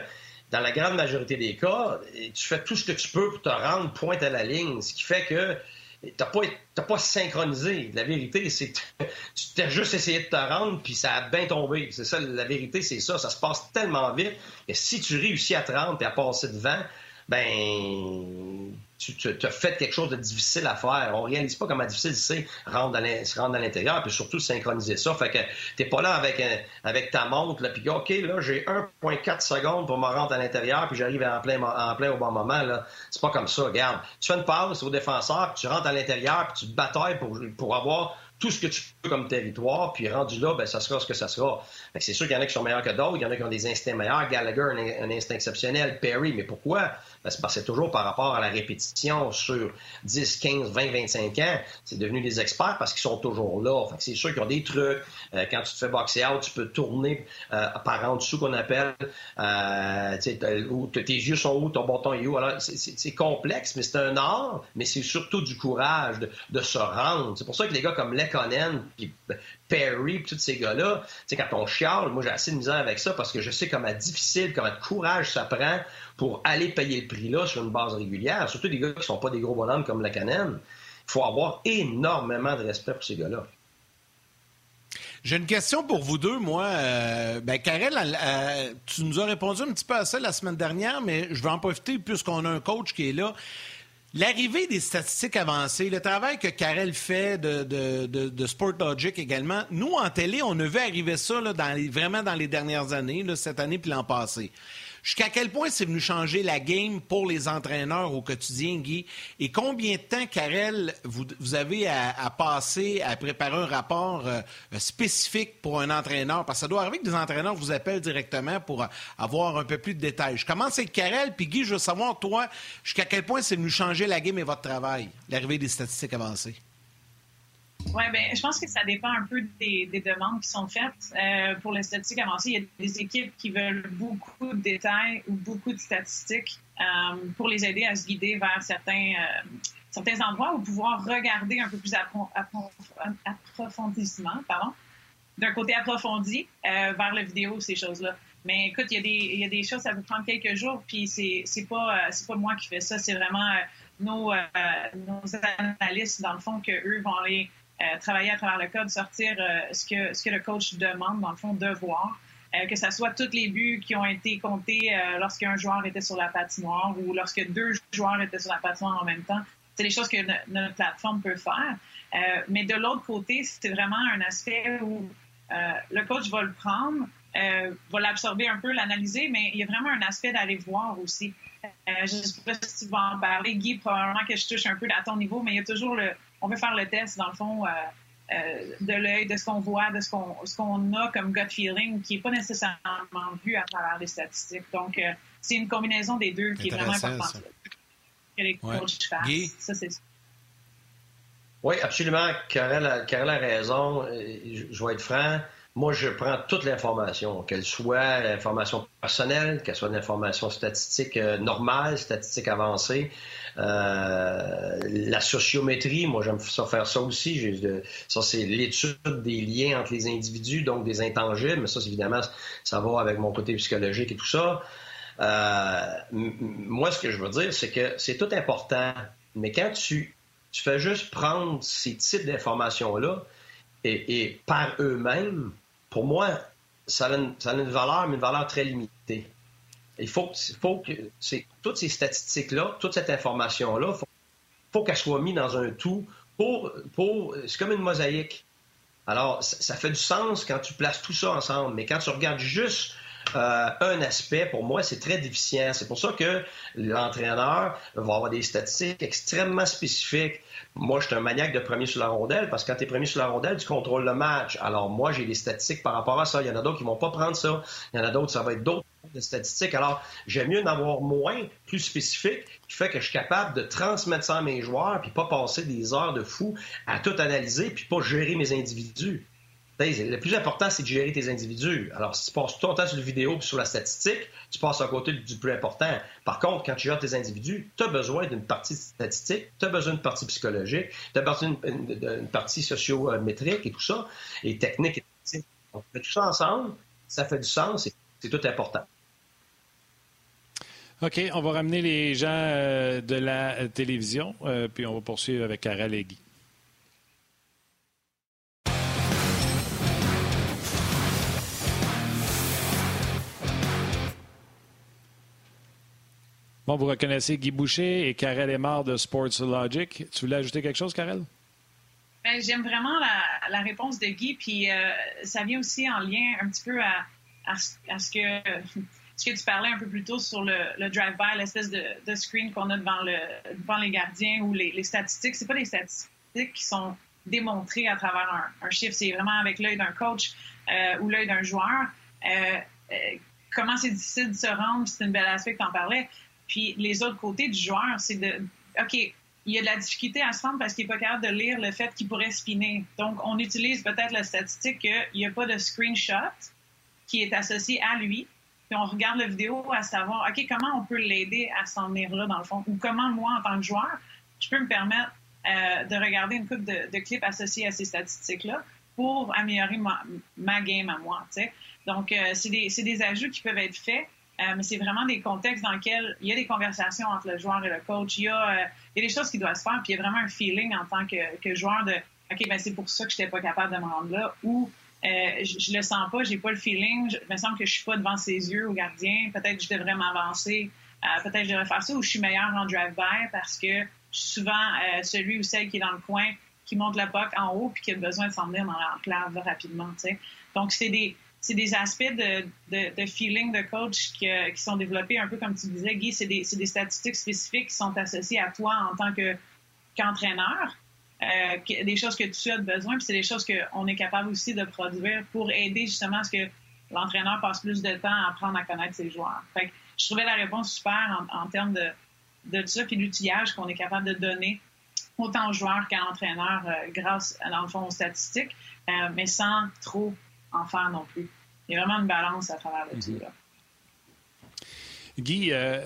dans la grande majorité des cas, tu fais tout ce que tu peux pour te rendre pointe à la ligne, ce qui fait que tu n'as pas, pas synchronisé. La vérité, c'est que tu t'es juste essayé de te rendre, puis ça a bien tombé. C'est ça, la vérité, c'est ça. Ça se passe tellement vite que si tu réussis à te rendre et à passer devant, ben tu, as fait quelque chose de difficile à faire. On réalise pas comment difficile c'est rendre se rendre à l'intérieur, puis surtout synchroniser ça. Fait que t'es pas là avec, avec ta montre, là, puis OK, là, j'ai 1,4 secondes pour me rendre à l'intérieur, puis j'arrive en plein, en plein au bon moment. Là. C'est pas comme ça. Regarde, tu fais une passe au défenseur, puis tu rentres à l'intérieur, puis tu te batailles pour, pour avoir tout ce que tu peux comme territoire, puis rendu là, ben, ça sera ce que ça sera. C'est sûr qu'il y en a qui sont meilleurs que d'autres, il y en a qui ont des instincts meilleurs. Gallagher, un instinct exceptionnel. Perry, mais pourquoi? Ben, c'est toujours par rapport à la répétition sur 10, 15, 20, 25 ans. C'est devenu des experts parce qu'ils sont toujours là. c'est sûr qu'ils ont des trucs. Euh, quand tu te fais boxer out, tu peux tourner euh, par en dessous qu'on appelle. Euh, tes yeux sont où, ton bâton est où. Alors, c'est complexe, mais c'est un art, mais c'est surtout du courage de, se rendre. C'est pour ça que les gars comme Lekonen, puis Perry, tous ces gars-là, quand on chiale, moi j'ai assez de misère avec ça parce que je sais comment difficile, comment de courage ça prend pour aller payer le prix-là sur une base régulière, surtout des gars qui sont pas des gros bonhommes comme la Canen. Il faut avoir énormément de respect pour ces gars-là. J'ai une question pour vous deux, moi. Euh, ben, Karel, tu nous as répondu un petit peu à ça la semaine dernière, mais je vais en profiter puisqu'on a un coach qui est là. L'arrivée des statistiques avancées, le travail que Karel fait de, de, de, Sport Logic également, nous, en télé, on a vu arriver ça dans vraiment dans les dernières années, cette année puis l'an passé. Jusqu'à quel point c'est venu changer la game pour les entraîneurs au quotidien, Guy? Et combien de temps, Karel, vous, avez à, passer à préparer un rapport euh, spécifique pour un entraîneur? Parce que ça doit arriver que des entraîneurs vous appellent directement pour avoir un peu plus de détails. Je commence avec Karel, puis Guy, je veux savoir, toi, jusqu'à quel point c'est venu changer la game et votre travail, l'arrivée des statistiques avancées? Oui, ben, je pense que ça dépend un peu des, demandes qui sont faites. Euh, pour les statistiques avancées, il y a des équipes qui veulent beaucoup de détails ou beaucoup de statistiques euh, pour les aider à se guider vers certains, euh, certains endroits ou pouvoir regarder un peu plus approfondissement, pardon, d'un côté approfondi vers la vidéo, ces choses-là. Mais écoute, il y, a des, il y a des choses, ça peut prendre quelques jours, puis c'est, c'est pas, c'est pas moi qui fais ça, c'est vraiment nos, nos analystes, dans le fond, que eux vont aller euh, travailler à travers le code, sortir euh, ce, que, ce que le coach demande, dans le fond, de voir. Euh, que ce soit tous les buts qui ont été comptés lorsqu'un joueur était sur la patinoire ou lorsque deux joueurs étaient sur la patinoire en même temps. C'est des choses que notre plateforme peut faire. mais de l'autre côté, c'est vraiment un aspect où le coach va le prendre, va l'absorber un peu, l'analyser, mais il y a vraiment un aspect d'aller voir aussi. je ne sais pas si tu vas en parler, Guy, probablement que je touche un peu à ton niveau, mais il y a toujours le, on veut faire le test, dans le fond, euh, euh, de l'œil, de ce qu'on voit, de ce qu'on ce qu'on a comme gut feeling, qui n'est pas nécessairement vu à travers les statistiques. Donc, euh, c'est une combinaison des deux qui est vraiment importante. Que les coachs fassent. Ça, c'est oui, absolument. Karel a, a raison. Je, je vais être franc. Moi, je prends toute l'information, qu'elle soit l'information personnelle, qu'elle soit l'information statistique euh, normale, statistique avancée. Euh, la sociométrie, moi j'aime ça faire ça aussi. ça, c'est l'étude des liens entre les individus, donc des intangibles, mais ça, évidemment, ça va avec mon côté psychologique et tout ça. moi, ce que je veux dire, c'est que c'est tout important, mais quand tu, fais juste prendre ces types d'informations-là et, et par eux-mêmes, pour moi, ça a, une, valeur, mais une valeur très limitée. Il faut, que toutes ces statistiques-là, toute cette information-là, il faut, qu'elle soit mise dans un tout pour. pour c'est comme une mosaïque. Alors, ça, fait du sens quand tu places tout ça ensemble, mais quand tu regardes juste euh, un aspect, pour moi, c'est très déficient. C'est pour ça que l'entraîneur va avoir des statistiques extrêmement spécifiques. Moi, je suis un maniaque de premier sur la rondelle parce que quand tu es premier sur la rondelle, tu contrôles le match. Alors, moi, j'ai des statistiques par rapport à ça. Il y en a d'autres qui vont pas prendre ça. Il y en a d'autres, ça va être d'autres statistiques. Alors, j'aime mieux en avoir moins, plus spécifique, qui fait que je suis capable de transmettre ça à mes joueurs, puis pas passer des heures de fou à tout analyser, puis pas gérer mes individus. Le plus important, c'est de gérer tes individus. Alors, si tu passes tout ton temps sur la vidéo et sur la statistique, tu passes à côté du plus important. Par contre, quand tu gères tes individus, tu as besoin d'une partie statistique, tu as besoin d'une partie psychologique, tu as besoin d'une partie sociométrique et tout ça, et technique. Et tout ça ensemble, ça fait du sens et c'est tout important. OK, on va ramener les gens euh, de la télévision, euh, puis on va poursuivre avec Karel et Guy. Bon, vous reconnaissez Guy Boucher et Karel Aymar de Sports Logic. Tu voulais ajouter quelque chose, Karel? Ben, j'aime vraiment la, réponse de Guy, puis euh, ça vient aussi en lien un petit peu à, ce, que, ce que tu parlais un peu plus tôt sur le, drive-by, l'espèce de, screen qu'on a devant, le, les gardiens ou les, les statistiques. C'est pas des statistiques qui sont démontrées à travers un, chiffre, c'est vraiment avec l'œil d'un coach euh, ou l'œil d'un joueur. Euh, comment c'est difficile de se rendre, c'est une belle aspect que tu en parlais, puis les autres côtés du joueur, c'est de, OK, il y a de la difficulté à se rendre parce qu'il n'est pas capable de lire le fait qu'il pourrait spinner. Donc, on utilise peut-être la statistique qu'il n'y a pas de screenshot qui est associé à lui. Puis on regarde la vidéo à savoir, OK, comment on peut l'aider à s'en venir là, dans le fond? Ou comment, moi, en tant que joueur, je peux me permettre euh, de regarder une coupe de, clips associés à ces statistiques-là pour améliorer ma, game à moi. Donc, euh, c'est des, ajouts qui peuvent être faits euh, mais c'est vraiment des contextes dans lesquels il y a des conversations entre le joueur et le coach. Il y a, il y a des choses qui doivent se faire, puis il y a vraiment un feeling en tant que, que joueur de OK, ben c'est pour ça que je n'étais pas capable de me rendre là, ou euh, je, ne le sens pas, j'ai pas le feeling, il me semble que je suis pas devant ses yeux au gardien, peut-être que je devrais m'avancer, peut-être que je devrais faire ça, ou je suis meilleur en drive-by parce que je souvent celui ou celle qui est dans le coin, qui monte la puck en haut, puis qui a besoin de s'en venir dans l'enclave rapidement. Donc, c'est des c'est des aspects de, de, feeling de coach qui, qui, sont développés un peu comme tu disais, Guy, c'est des, des, statistiques spécifiques qui sont associées à toi en tant que, qu'entraîneur, euh, des choses que tu as besoin, puis c'est des choses qu'on est capable aussi de produire pour aider justement à ce que l'entraîneur passe plus de temps à apprendre à connaître ses joueurs. Fait je trouvais la réponse super en, termes de, de ça, puis l'outillage qu'on est capable de donner autant aux joueurs qu'à l'entraîneur euh, grâce, dans le fond, aux statistiques, euh, mais sans trop en faire non plus. Il y a vraiment une balance à travers le tout. Là. Guy, euh,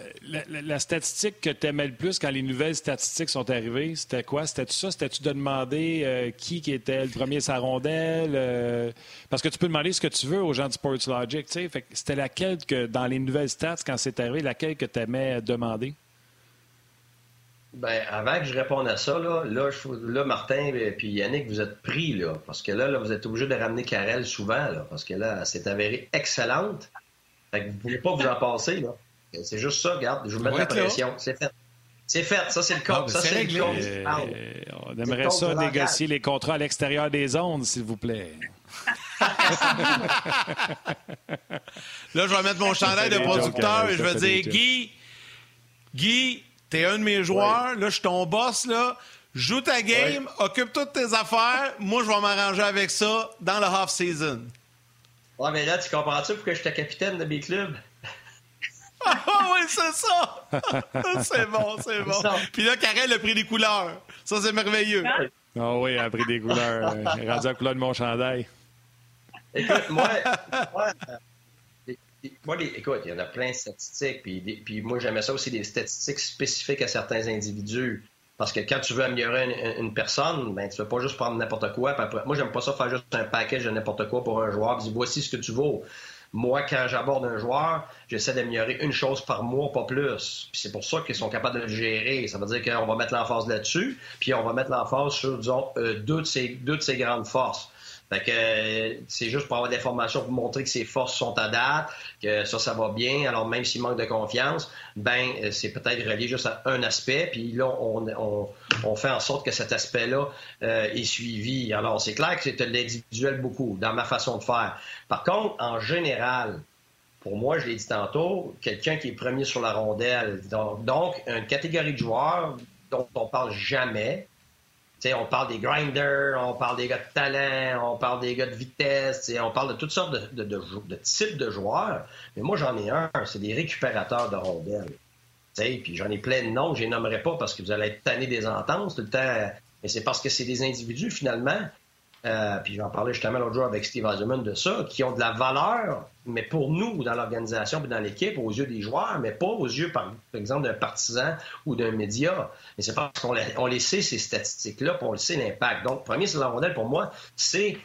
la, statistique que tu aimais le plus quand les nouvelles statistiques sont arrivées, c'était quoi? C'était-tu ça? C'était-tu de demander euh, qui, qui était le premier sa rondelle? Euh, parce que tu peux demander ce que tu veux aux gens de Sports Logic. C'était laquelle que, dans les nouvelles stats, quand c'est arrivé, laquelle que tu aimais demander? Ben, avant que je réponde à ça, là, là, Martin et Yannick, vous êtes pris, là, parce que là, là vous êtes obligé de ramener Karel souvent, là, parce que là, c'est avéré excellente. Vous ne pouvez pas vous en passer, là. C'est juste ça, regarde, je vous mets la pression. C'est fait. C'est fait, ça c'est le cas. ça c'est le cas. on aimerait ça négocier les contrats à l'extérieur des ondes, s'il vous plaît. là, je vais mettre mon chandail de producteur et je vais dire Guy, Guy, T'es un de mes joueurs, là, je suis ton boss, là. Joue ta game, occupe toutes tes affaires. Moi, je vais m'arranger avec ça dans le half-season. Ouais, mais là, tu comprends-tu pourquoi j'étais capitaine de mes clubs? ah oui, c'est ça! c'est bon, c'est bon. Puis là, Karel a pris des couleurs. Ça, c'est merveilleux. Ah oui, elle a pris des couleurs. Elle a rendu la couleur de mon chandail. Écoute, moi, moi moi, écoute, il y en a plein de statistiques, puis, puis moi, j'aimais ça aussi, des statistiques spécifiques à certains individus. Parce que quand tu veux améliorer une, personne, ben, tu ne veux pas juste prendre n'importe quoi. Après, moi, j'aime pas ça faire juste un package de n'importe quoi pour un joueur. Puis voici ce que tu vaux. Moi, quand j'aborde un joueur, j'essaie d'améliorer une chose par mois, pas plus. Puis c'est pour ça qu'ils sont capables de le gérer. Ça veut dire qu'on va mettre l'emphase là-dessus, puis on va mettre l'emphase sur, disons, euh, deux, de ces, deux de ses grandes forces. Fait que c'est juste pour avoir des informations pour montrer que ses forces sont à date, que ça, ça va bien. Alors même s'il manque de confiance, ben euh, c'est peut-être relié juste à un aspect. Puis là, on, fait en sorte que cet aspect-là euh, est suivi. Alors c'est clair que c'est de l'individuel beaucoup dans ma façon de faire. Par contre, en général, pour moi, je l'ai dit tantôt, quelqu'un qui est premier sur la rondelle. Donc, donc, une catégorie de joueurs dont on parle jamais, on parle des grinders, on parle des gars de talent, on parle des gars de vitesse, on parle de toutes sortes de, types de joueurs. Mais moi, j'en ai un, c'est des récupérateurs de rondelles. Puis j'en ai plein de noms je les nommerai pas parce que vous allez être tanné des ententes tout le temps. Mais c'est parce que c'est des individus, finalement, euh, puis j'en parlais justement l'autre jour avec Steve Eisenman de ça, qui ont de la valeur, mais pour nous, dans l'organisation dans l'équipe, aux yeux des joueurs, mais pas aux yeux, par, exemple, d'un partisan ou d'un média. Mais c'est parce qu'on on les sait, ces statistiques-là, puis on le sait, l'impact. Donc, premier, c'est la rondelle, pour moi, c'est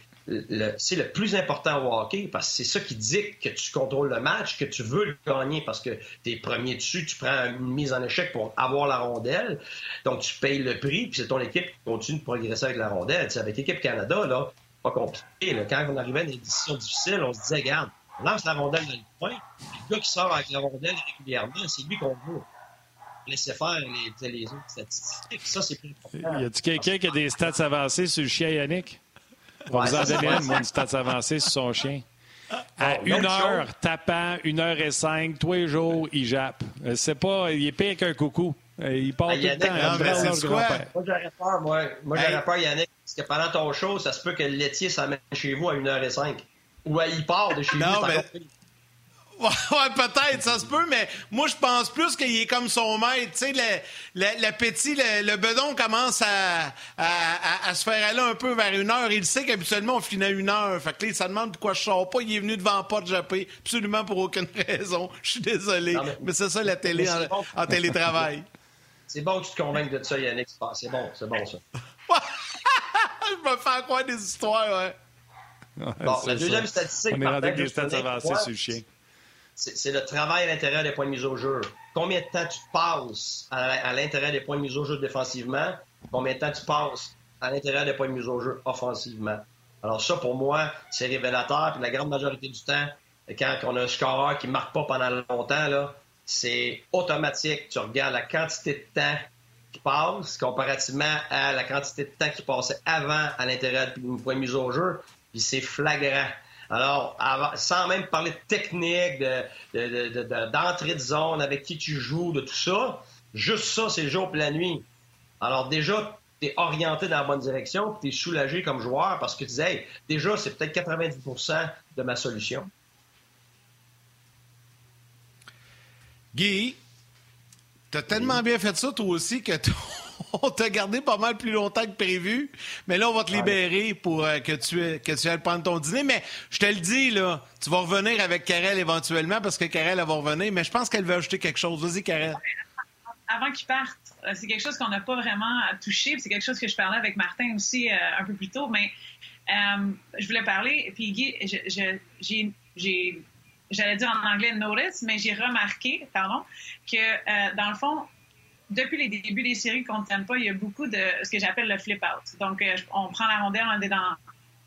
c'est le plus important au hockey parce que c'est ça qui dit que tu contrôles le match, que tu veux le gagner parce que tu es premier dessus, tu prends une mise en échec pour avoir la rondelle. Donc, tu payes le prix, puis c'est ton équipe qui continue de progresser avec la rondelle. avec l'équipe Canada, là, pas compliqué. Quand on arrivait à des décisions difficiles, on se disait, regarde, on lance la rondelle dans le point, puis le gars qui sort avec la rondelle régulièrement, c'est lui qu'on veut laisser faire les, les, autres statistiques. Ça, c'est plus important. Y a-tu quelqu'un qui a des stats avancées sur le chien Yannick? On va vous en donner une, moi, une stats avancée sur son chien. À une heure, tapant, une heure et cinq, tous les jours, il jappe. Euh, c'est pas, il est pire qu'un coucou. Euh, il part tout le temps. Non, c'est quoi? Moi, j'aurais peur, moi. Moi, j'aurais peur, Yannick, parce que pendant ton show, ça se peut que le laitier s'amène chez vous à une heure et cinq. Ou il part de chez vous. Mais... Ouais, peut-être, ça se peut, mais moi, je pense plus qu'il est comme son maître. Tu sais, le, le, petit, le, bedon commence à, à, à, se faire aller un peu vers une heure. Il sait qu'habituellement, on finit à une heure. Fait que là, se demande pourquoi je sors pas. Il est venu devant pas de japper, absolument pour aucune raison. Je suis désolé. mais, c'est ça, la télé en, télétravail. C'est bon que tu te convainques de ça, Yannick. C'est bon, c'est bon, ça. je me fais quoi des histoires, ouais. Bon, la deuxième statistique... On est rendu avec des stats avancées sur le chien c'est le travail à l'intérieur des points de mise au jeu. Combien de temps tu passes à, l'intérieur des points de mise au jeu défensivement? Combien de temps tu passes à l'intérieur des points de mise au jeu offensivement? Alors ça, pour moi, c'est révélateur. Puis la grande majorité du temps, quand on a un scoreur qui ne marque pas pendant longtemps, c'est automatique. Tu regardes la quantité de temps qui passe comparativement à la quantité de temps qui passait avant à l'intérieur du point de mise au jeu. Puis c'est flagrant. Alors, sans même parler de technique, d'entrée de, zone, avec qui tu joues, de tout ça, juste ça, c'est le jour et la nuit. Alors déjà, tu es orienté dans la bonne direction, tu es soulagé comme joueur parce que tu disais, déjà, c'est peut-être 90% de ma solution. Guy, tu as tellement bien fait ça, toi aussi, que on t'a gardé pas mal plus longtemps que prévu. Mais là, on va te libérer pour euh, que, tu, que tu ailles prendre ton dîner. Mais je te le dis, là, tu vas revenir avec Karel éventuellement parce que Karel, va revenir. Mais je pense qu'elle veut ajouter quelque chose. Vas-y, Karel. Avant qu'il parte, euh, c'est quelque chose qu'on n'a pas vraiment touché. C'est quelque chose que je parlais avec Martin aussi euh, un peu plus tôt. Mais je voulais parler. Puis Guy, j'ai j'allais dire en anglais notice, mais j'ai remarqué, pardon, que dans le fond, depuis les débuts des séries qu'on ne tienne pas, il y a beaucoup de ce que j'appelle le flip-out. Donc, euh, on prend la rondelle, on est dans.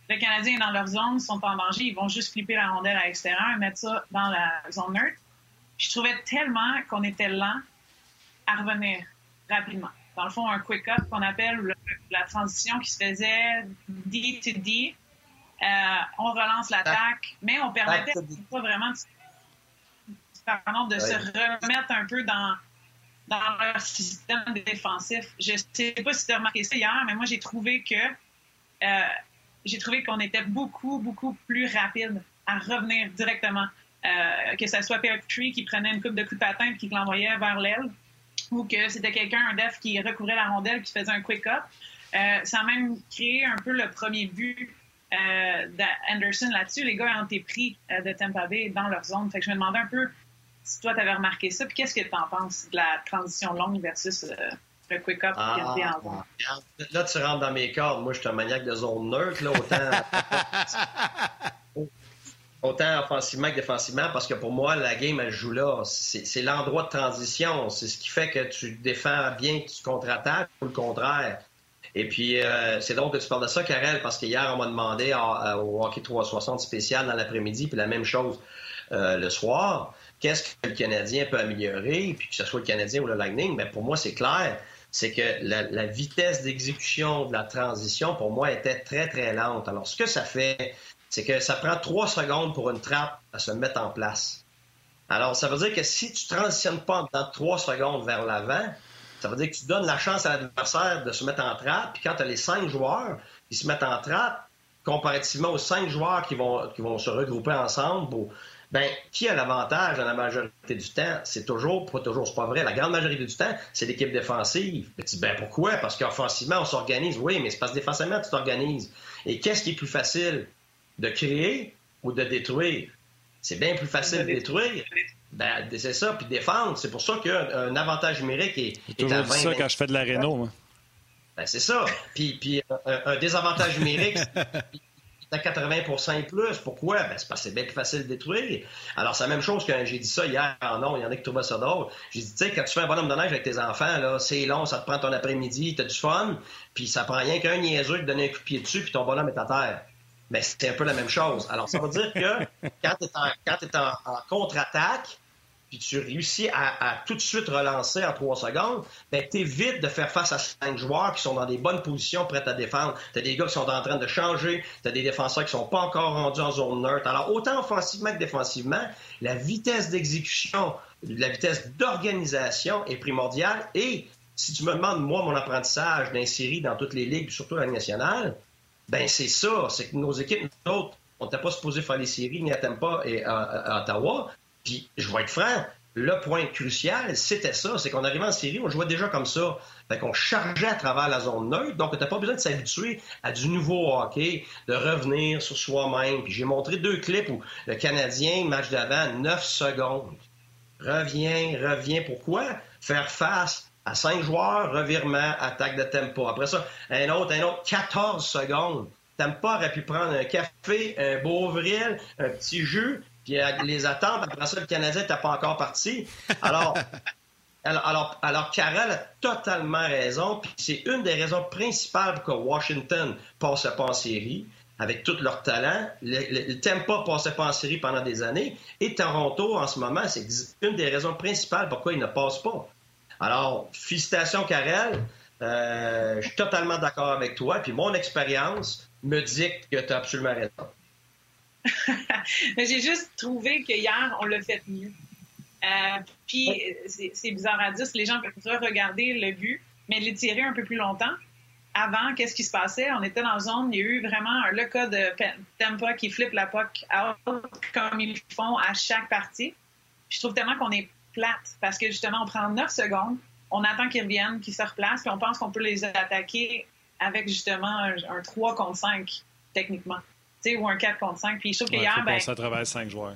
Le Canadien est dans leur zone, ils sont en danger, ils vont juste flipper la rondelle à l'extérieur et mettre ça dans la zone neutre. Je trouvais tellement qu'on était lent à revenir rapidement. Dans le fond, un quick-up qu'on appelle la transition qui se faisait D to D. Euh, on relance l'attaque, mais on permettait pas vraiment pardon, de se remettre un peu dans dans leur système défensif. Je ne sais pas si tu as remarqué ça hier, mais moi, j'ai trouvé que euh, j'ai trouvé qu'on était beaucoup, beaucoup plus rapide à revenir directement. Euh, que ce soit Tree qui prenait une coupe de coups de patin et qui l'envoyait vers l'aile, ou que c'était quelqu'un, un def, qui recouvrait la rondelle qui faisait un quick-up. Euh, ça a même créé un peu le premier but d'Anderson là-dessus. Les gars ont été pris de Tampa Bay dans leur zone. Fait je me demandais un peu si toi, tu avais remarqué ça. Puis qu'est-ce que tu en penses de la transition longue versus le quick-up ah, en? Là, tu rentres dans mes cordes. Moi, je suis un maniaque de zone neutre. Là, autant autant offensivement que défensivement, parce que pour moi, la game, elle joue là. C'est l'endroit de transition. C'est ce qui fait que tu défends bien, que tu contre-attaques ou le contraire. Et puis, euh, c'est donc que tu parles de ça, Karel, parce qu'hier, on m'a demandé au Hockey 360 spécial dans l'après-midi, puis la même chose euh, le soir. Qu'est-ce que le Canadien peut améliorer, puis que ce soit le Canadien ou le Lightning? Mais pour moi, c'est clair. C'est que la, vitesse d'exécution de la transition, pour moi, était très, très lente. Alors, ce que ça fait, c'est que ça prend trois secondes pour une trappe à se mettre en place. Alors, ça veut dire que si tu ne transitionnes pas dans trois secondes vers l'avant, ça veut dire que tu donnes la chance à l'adversaire de se mettre en trappe. Puis quand tu as les cinq joueurs qui se mettent en trappe, comparativement aux cinq joueurs qui vont, qui vont se regrouper ensemble, ben, qui a l'avantage dans la majorité du temps? C'est toujours, pas toujours, c'est pas vrai. La grande majorité du temps, c'est l'équipe défensive. Ben, tu dis, ben pourquoi? Parce qu'offensivement, on s'organise. Oui, mais c'est parce que défensivement, tu t'organises. Et qu'est-ce qui est plus facile? de créer ou de détruire? C'est bien plus facile de détruire. Ben, c'est ça, puis défendre. C'est pour ça qu'un avantage numérique est, est à 20 ça quand je fais de la réno, moi. Ben, c'est ça. Puis, puis un, désavantage numérique, à 80% et plus. Pourquoi? Ben, c'est parce que c'est bien plus facile de détruire. Alors, c'est la même chose quand j'ai dit ça hier en non, il y en a qui trouvaient ça drôle. J'ai dit, tu sais, quand tu fais un bonhomme de neige avec tes enfants, là, c'est long, ça te prend ton après-midi, t'as du fun, puis ça prend rien qu'un niaiseux de donner un coup de pied dessus, puis ton bonhomme est à terre mais ben, c'est un peu la même chose. Alors, ça veut dire que quand tu es en, contre-attaque, puis tu réussis à, tout de suite relancer en trois secondes, ben, tu évites de faire face à cinq joueurs qui sont dans des bonnes positions prêts à défendre. Tu as des gars qui sont en train de changer, tu as des défenseurs qui sont pas encore rendus en zone neutre. Alors, autant offensivement que défensivement, la vitesse d'exécution, la vitesse d'organisation est primordiale. Et si tu me demandes, moi, mon apprentissage d'insérer dans toutes les ligues, surtout la nationale, ben c'est ça. C'est que nos équipes, nous autres, on n'était pas supposé faire les séries ni à Tampa et à, Ottawa. Puis, je vais être franc, le point crucial, c'était ça. C'est qu'on arrivait en série, on jouait déjà comme ça. Fait qu'on chargeait à travers la zone neutre. Donc, on n'était pas besoin de s'habituer à du nouveau hockey, de revenir sur soi-même. Puis, j'ai montré deux clips où le Canadien, match d'avant, 9 secondes. Reviens, reviens. Pourquoi? Faire face à cinq joueurs, revirement, attaque de tempo. Après ça, un autre, un autre, 14 secondes. Tempo aurait pu prendre un café, un Beauvril, un petit jus, puis les attendre. Après ça, le Canadien n'était pas encore parti. Alors, alors, alors, Carole a totalement raison. Puis c'est une des raisons principales pour que Washington passe pas en série avec tout leur talent. Le, le, le Tampa passait pas en série pendant des années. Et Toronto, en ce moment, c'est une des raisons principales pourquoi ils ne passent pas. Alors, félicitations, Karel. Euh, je suis totalement d'accord avec toi. Puis mon expérience me dit que tu as absolument raison. J'ai juste trouvé que hier, on l'a fait mieux. Euh, puis, c'est bizarre à dire, les gens peuvent regarder le but, mais les tirer un peu plus longtemps. Avant, qu'est-ce qui se passait? On était dans la zone, il y a eu vraiment un, le cas de Tampa qui flippe la out comme ils font à chaque partie. je trouve tellement qu'on est plate parce que justement, on prend 9 secondes, on attend qu'ils reviennent, qu'ils se replacent, puis on pense qu'on peut les attaquer avec justement un, 3 contre 5, techniquement. Ou un 4 contre 5. Puis je trouve ouais, qu'hier. Ben, à travers 5 joueurs.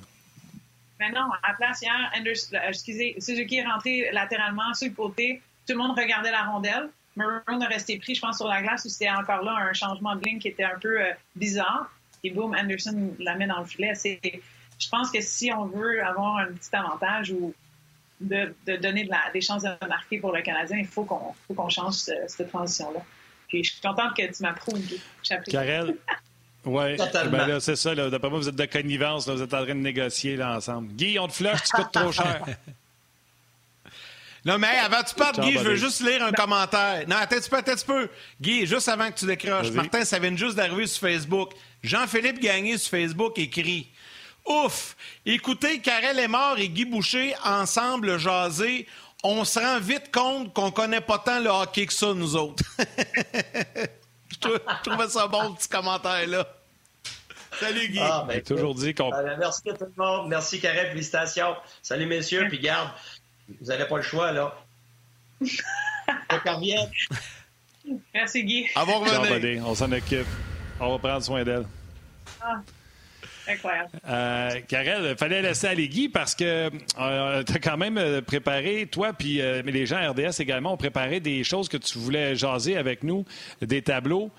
Mais non, à la place, hier, Anderson, euh, excusez, Suzuki est rentré latéralement sur le côté. Tout le monde regardait la rondelle. Maroon a resté pris, je pense, sur la glace où c'était encore là un changement de ligne qui était un peu euh, bizarre. Et boum, Anderson la met dans le filet. Je pense que si on veut avoir un petit avantage ou de, donner de la, des chances de marquer pour le Canadien, il faut qu'on qu'on change cette transition-là. Puis je suis contente que tu m'approuves, Karel, oui, ben c'est ça. D'après moi, vous êtes de connivence. vous êtes en train de négocier là, ensemble. Guy, on te flush, tu coûtes trop cher. Non, mais avant que tu partes, Guy, je veux juste lire un commentaire. Non, attends un petit peu, attends un petit peu. Guy, juste avant que tu décroches. Martin, ça vient juste d'arriver sur Facebook. Jean-Philippe Gagné sur Facebook écrit Ouf! Écoutez, Karel est mort et Guy Boucher ensemble jaser. On se rend vite compte qu'on connaît pas tant le hockey que ça, nous autres. je, trouvais ça bon, le petit commentaire-là. Salut, Guy. Ah, ben, toujours dit qu'on. Euh, merci à tout le monde. Merci, Karel. Félicitations. Salut, messieurs. Puis garde, vous n'avez pas le choix, là. Merci, Guy. On s'en occupe. On va prendre soin d'elle. Ah. Incroyable. Euh, Karel, il fallait laisser aller Guy parce que euh, tu as quand même euh, préparé, toi, puis euh, les gens RDS également ont préparé des choses que tu voulais jaser avec nous, des tableaux.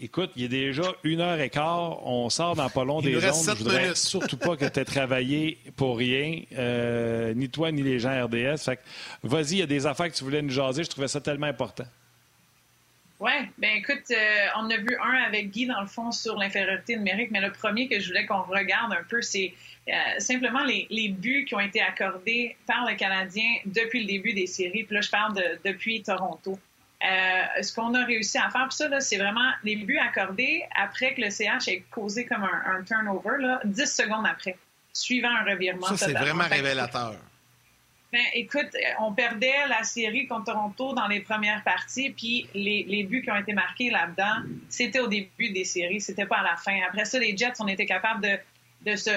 Écoute, il est déjà une heure et quart. On sort dans pas long des ondes. Je voudrais surtout pas que tu aies travaillé pour rien, ni toi, ni les gens RDS. Fait vas-y, il y a des affaires que tu voulais nous jaser. Je trouvais ça tellement important. Oui, ben écoute, euh, on a vu un avec Guy, dans le fond, sur l'infériorité numérique, mais le premier que je voulais qu'on regarde un peu, c'est euh, simplement les, les, buts qui ont été accordés par le Canadien depuis le début des séries. Puis là, je parle de, depuis Toronto. Euh, ce qu'on a réussi à faire, puis ça, c'est vraiment les buts accordés après que le CH ait causé comme un, un turnover, là, 10 secondes après, suivant un revirement. Ça, c'est vraiment révélateur. Ben, écoute, on perdait la série contre Toronto dans les premières parties, puis les, buts qui ont été marqués là-dedans, c'était au début des séries, c'était pas à la fin. Après ça, les Jets, on était capable de, se.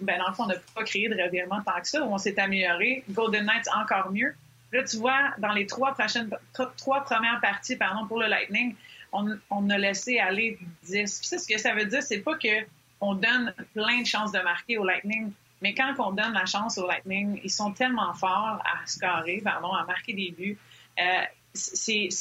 ben, dans le fond, on n'a pas créé de revirement tant que ça, on s'est amélioré. Golden Knights, encore mieux. Là, tu vois, dans les trois, prochaines, trois premières parties pardon, pour le Lightning, on, on a laissé aller 10. Puis ça, ce que ça veut dire, c'est pas que on donne plein de chances de marquer au Lightning. Mais quand on donne la chance au Lightning, ils sont tellement forts à scorer, pardon, à marquer des buts. Euh,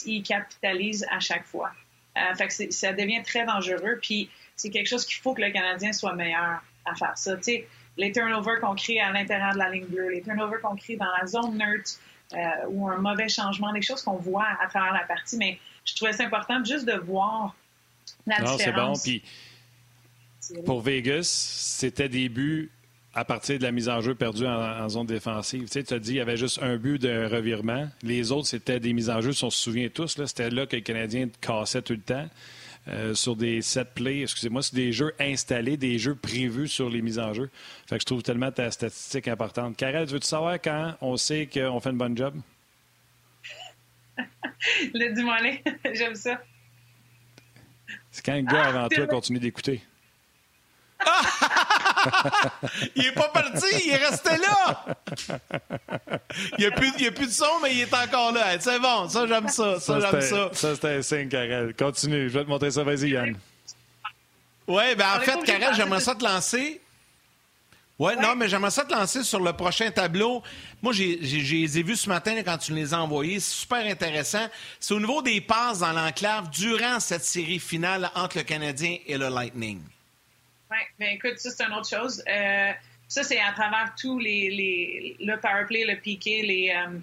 ils capitalisent à chaque fois. Euh, fait que ça devient très dangereux. Puis c'est quelque chose qu'il faut que le Canadien soit meilleur à faire ça. sais, les turnovers qu'on crée à l'intérieur de la ligne bleue, les turnovers qu'on crée dans la zone neutre euh, ou un mauvais changement, des choses qu'on voit à travers la partie. Mais je trouvais ça important juste de voir la non, différence. c'est bon. Puis pour Vegas, c'était des buts à partir de la mise en jeu perdue en, zone défensive. Tu sais, tu as dit qu'il y avait juste un but de revirement. Les autres, c'était des mises en jeu, si on se souvient tous. C'était là que le Canadien cassait tout le temps. Euh, sur des set plays, excusez-moi, c'est des jeux installés, des jeux prévus sur les mises en jeu. Fait que je trouve tellement ta statistique importante. Karel, veux-tu savoir quand on sait qu'on fait une bonne job? Le dis-moi j'aime ça. C'est quand un gars ah, avant toi continue d'écouter. il est pas parti, il est resté là. Il n'y a, plus, a plus de son, mais il est encore là. C'est bon, ça, j'aime ça. Ça, j'aime ça. Ça, c'était un signe, Karel. Continue, je vais te montrer ça. Vas-y, Yann. Oui, ben en fait, Karel, j'aimerais ça te lancer. Ouais, non, mais j'aimerais ça te lancer sur le prochain tableau. Moi, j'ai les ai vus ce matin quand tu les as envoyés. C'est super intéressant. C'est au niveau des passes dans l'enclave durant cette série finale entre le Canadien et le Lightning. Oui, bien écoute, ça, c'est une autre chose. Euh, ça, c'est à travers tous les, les le powerplay, le piqué, les, euh,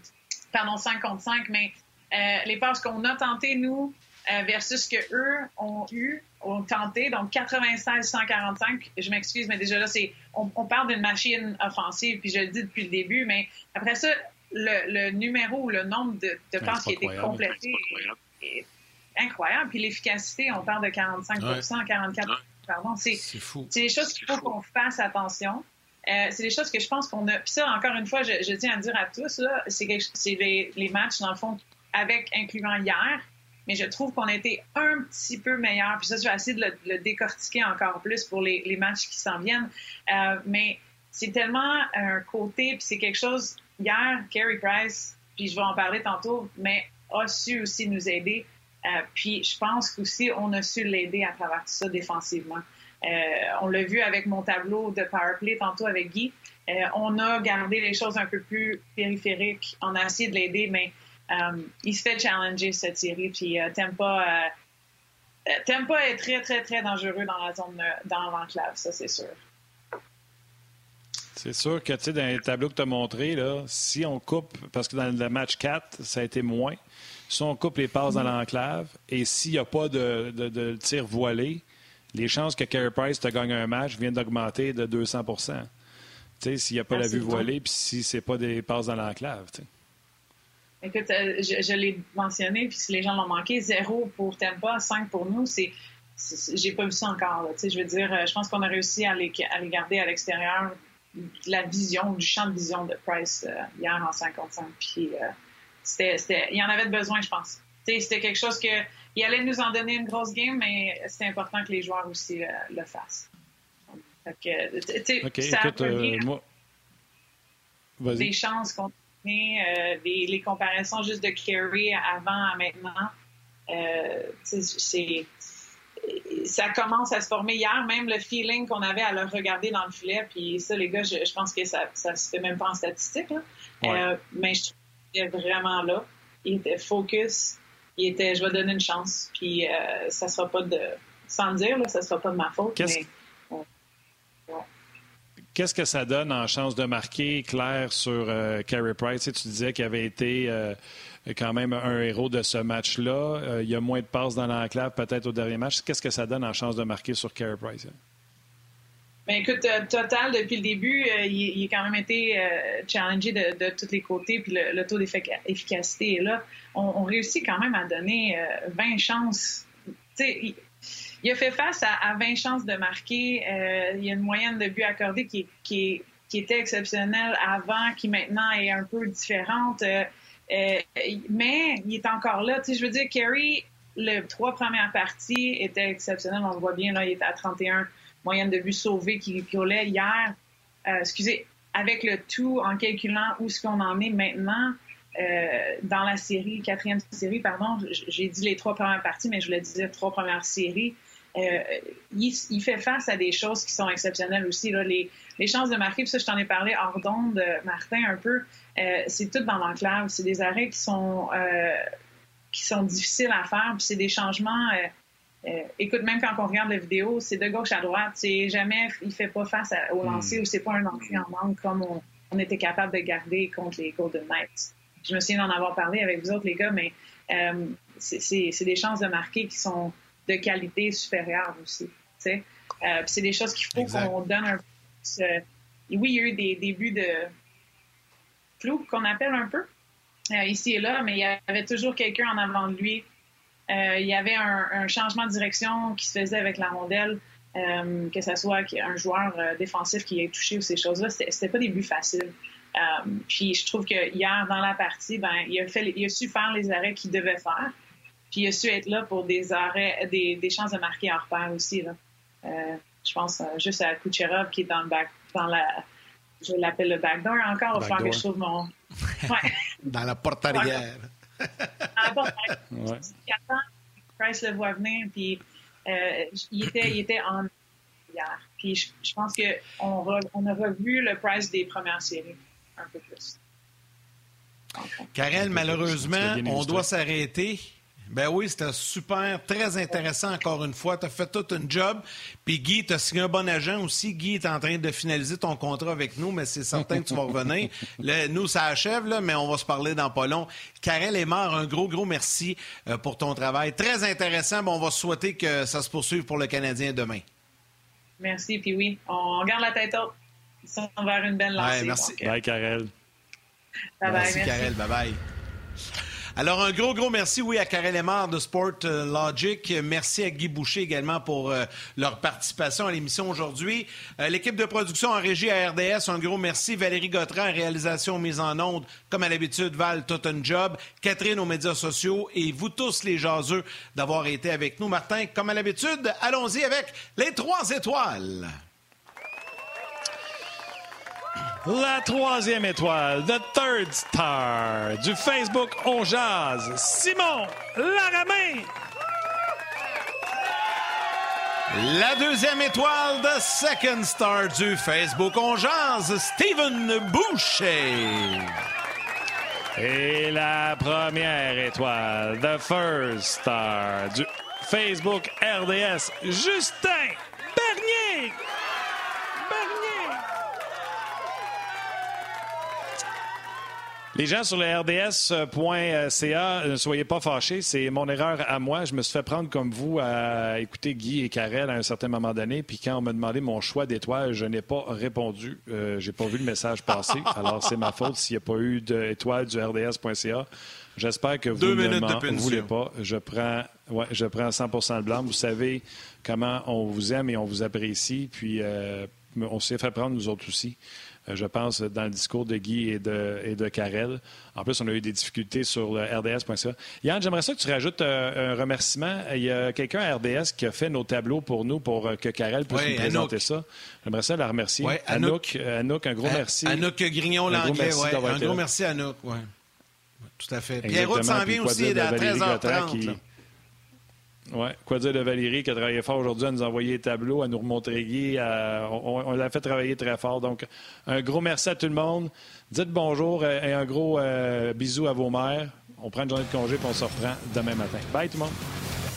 pardon, 5 contre 5, mais euh, les passes qu'on a tentées, nous, euh, versus ce qu'eux ont eu, ont tenté, donc 96-145. Je m'excuse, mais déjà là, c'est, on, on parle d'une machine offensive, puis je le dis depuis le début, mais après ça, le, le numéro ou le nombre de, de passes qui été complétées est incroyable. Puis l'efficacité, on parle de 45% 44 Pardon, c'est fou. C'est des choses qu'il faut qu'on fasse attention. Euh, c'est des choses que je pense qu'on a. Puis ça, encore une fois, je, tiens à dire à tous, c'est les, les, matchs, dans le fond, avec incluant hier. Mais je trouve qu'on a été un petit peu meilleur. Puis ça, je vais essayer de le, décortiquer encore plus pour les, les matchs qui s'en viennent. Euh, mais c'est tellement un côté, puis c'est quelque chose. Hier, Carey Price, puis je vais en parler tantôt, mais a su aussi nous aider. Euh, puis je pense qu'aussi, on a su l'aider à travers tout ça défensivement. Euh, on l'a vu avec mon tableau de powerplay tantôt avec Guy. Euh, on a gardé les choses un peu plus périphériques. On a essayé de l'aider, mais il se fait challenger cette série. Puis t'aimes pas être très, très, très dangereux dans la zone, dans l'enclave, ça c'est sûr. C'est sûr que, tu sais, dans les tableaux que tu as montrés, si on coupe, parce que dans le match 4, ça a été moins, si on coupe les passes dans l'enclave et s'il n'y a pas de, de, tir voilé, les chances que Carey Price te gagne un match viennent d'augmenter de 200% s'il n'y a pas la vue voilée, puis si c'est pas des passes dans l'enclave. Écoute, euh, je, l'ai mentionné, puis si les gens l'ont manqué, zéro pour Tempa, 5 pour nous, c'est j'ai pas vu ça encore. je veux dire, euh, je pense qu'on a réussi à les, à les garder à l'extérieur de la vision, du champ de vision de Price euh, hier en 55. Puis c'était, il y en avait besoin, je pense. C'était quelque chose que il allait nous en donner une grosse game, mais c'est important que les joueurs aussi euh, le fassent. Fait ça écoute, euh, moi... des chances qu'on euh, les comparaisons juste de Kerry avant à maintenant, c'est ça commence à se former hier, même le feeling qu'on avait à le regarder dans le filet. Puis ça, les gars, je, pense que ça, ça se fait même pas en statistique. Euh, mais je trouve était vraiment là. Il était focus. Il était, je vais donner une chance. Puis euh, ça sera pas de, sans dire, là, ça sera pas de ma faute. Mais, Qu'est-ce que ça donne en chance de marquer clair sur euh, Carey Price? Tu, disais qu'il avait été euh, quand même un héros de ce match-là. Euh, il y a moins de passes dans l'enclave peut-être au dernier match. Qu'est-ce que ça donne en chance de marquer sur Carey Price? Ben, écoute, Total, depuis le début, il, a quand même été challengé de, de, tous les côtés, puis le, taux d'efficacité est là. On, réussit quand même à donner 20 chances. sais, il a fait face à, 20 chances de marquer. Euh, il y a une moyenne de buts accordés qui, qui, était exceptionnelle avant, qui maintenant est un peu différente. Euh, euh, mais il est encore là. Tu sais, je veux dire, Kerry, les trois premières parties étaient exceptionnelles. On le voit bien, là, il était à 31 moyenne de buts sauvés qui piolait hier. excusez, avec le tout, en calculant où ce qu'on en est maintenant, dans la série, quatrième série, pardon, j'ai dit les trois premières parties, mais je voulais dire trois premières séries. Euh, il, fait face à des choses qui sont exceptionnelles aussi. Là. Les, chances de marquer, puis ça, je t'en ai parlé hors d'onde, Martin, un peu, euh, c'est tout dans l'enclave. C'est des arrêts qui sont, euh, qui sont difficiles à faire, puis c'est des changements. Écoute, même quand on regarde la vidéo, c'est de gauche à droite. C'est jamais, il fait pas face au hmm. lancer ou c'est pas un lancer en manque comme on, était capable de garder contre les Golden Knights. Je me souviens d'en avoir parlé avec vous autres, les gars, mais c'est des chances de marquer qui sont de qualité supérieure aussi. Euh, c'est des choses qu'il faut qu'on donne un peu. Euh, oui, il y a eu des débuts de flou qu'on appelle un peu euh, ici et là, mais il y avait toujours quelqu'un en avant de lui. Il y avait un, changement de direction qui se faisait avec la rondelle, que ce soit un joueur défensif qui ait touché ou ces choses-là. C'était pas des buts faciles. puis je trouve que hier, dans la partie, ben, il, a fait, il a su faire les arrêts qu'il devait faire. Puis il a su être là pour des arrêts, des, des chances de marquer en repère aussi. Là. Euh, je pense euh, juste à Kucherov qui est dans le back, dans la, je l'appelle le backdoor encore, il faut que je trouve mon. Ouais. dans la porte arrière. La porte arrière. Price le voit venir, puis euh, il, était, il était en hier. Puis je, je pense qu'on on a revu le Price des premières séries un peu plus. Karel, malheureusement, on doit s'arrêter. Ben oui, c'était super, très intéressant encore une fois. Tu as fait tout un job. Puis Guy, tu as signé un bon agent aussi. Guy est en train de finaliser ton contrat avec nous, mais c'est certain que tu vas revenir. nous, ça achève, là, mais on va se parler dans pas long. Karel est mort. Un gros, gros merci euh, pour ton travail. Très intéressant. Bon, on va souhaiter que ça se poursuive pour le Canadien demain. Merci. Puis oui, on garde la tête haute. On vers une belle lancée. merci. Euh, bye, Karel. Bye, merci, bye, Karel. Bye-bye. Alors, un gros, gros merci, oui, à Karel Lemar de Sport euh, Logic. Merci à Guy Boucher également pour euh, leur participation à l'émission aujourd'hui. Euh, l'équipe de production en régie à RDS, un gros merci. Valérie Gautran, réalisation mise en onde, comme à l'habitude, Val, tout un job. Catherine aux médias sociaux et vous tous les jaseux d'avoir été avec nous. Martin, comme à l'habitude, allons-y avec les trois étoiles. La troisième étoile, The Third Star, du Facebook On Jazz, Simon Laramé. La deuxième étoile, The Second Star, du Facebook On Jazz, Stephen Boucher. Et la première étoile, The First Star, du Facebook RDS, Justin Bernier. Les gens sur le RDS.ca, ne soyez pas fâchés, c'est mon erreur à moi. Je me suis fait prendre comme vous à écouter Guy et Karel à un certain moment donné, puis quand on m'a demandé mon choix d'étoiles, je n'ai pas répondu. Euh, j'ai pas vu le message passer. Alors c'est ma faute s'il n'y a pas eu d'étoiles du RDS.ca. J'espère que vous ne m'en voulez pas. Je prends, ouais, je prends 100 de blanc. Vous savez comment on vous aime et on vous apprécie, puis euh, on s'est fait prendre nous autres aussi. Euh, je pense, dans le discours de Guy et de, et de Karel. En plus, on a eu des difficultés sur le RDS.ca. Yann, j'aimerais ça que tu rajoutes euh, un remerciement. Il y a quelqu'un à RDS qui a fait nos tableaux pour nous pour euh, que Karel puisse nous présenter ça. J'aimerais ça la remercier. Anouk. Anouk, un gros merci. Anouk Grignon-Langlais, un, gros merci à Anouk. Tout à fait. Pierre s'en vient aussi à 13h30. Oui. Quoi dire de Valérie qui a travaillé fort aujourd'hui à nous envoyer les tableaux, à nous remontrer Guy. On, l'a fait travailler très fort. Donc, un gros merci à tout le monde. Dites bonjour et un gros euh, bisou à vos mères. On prend une journée de congé et on se reprend demain matin. Bye tout le monde.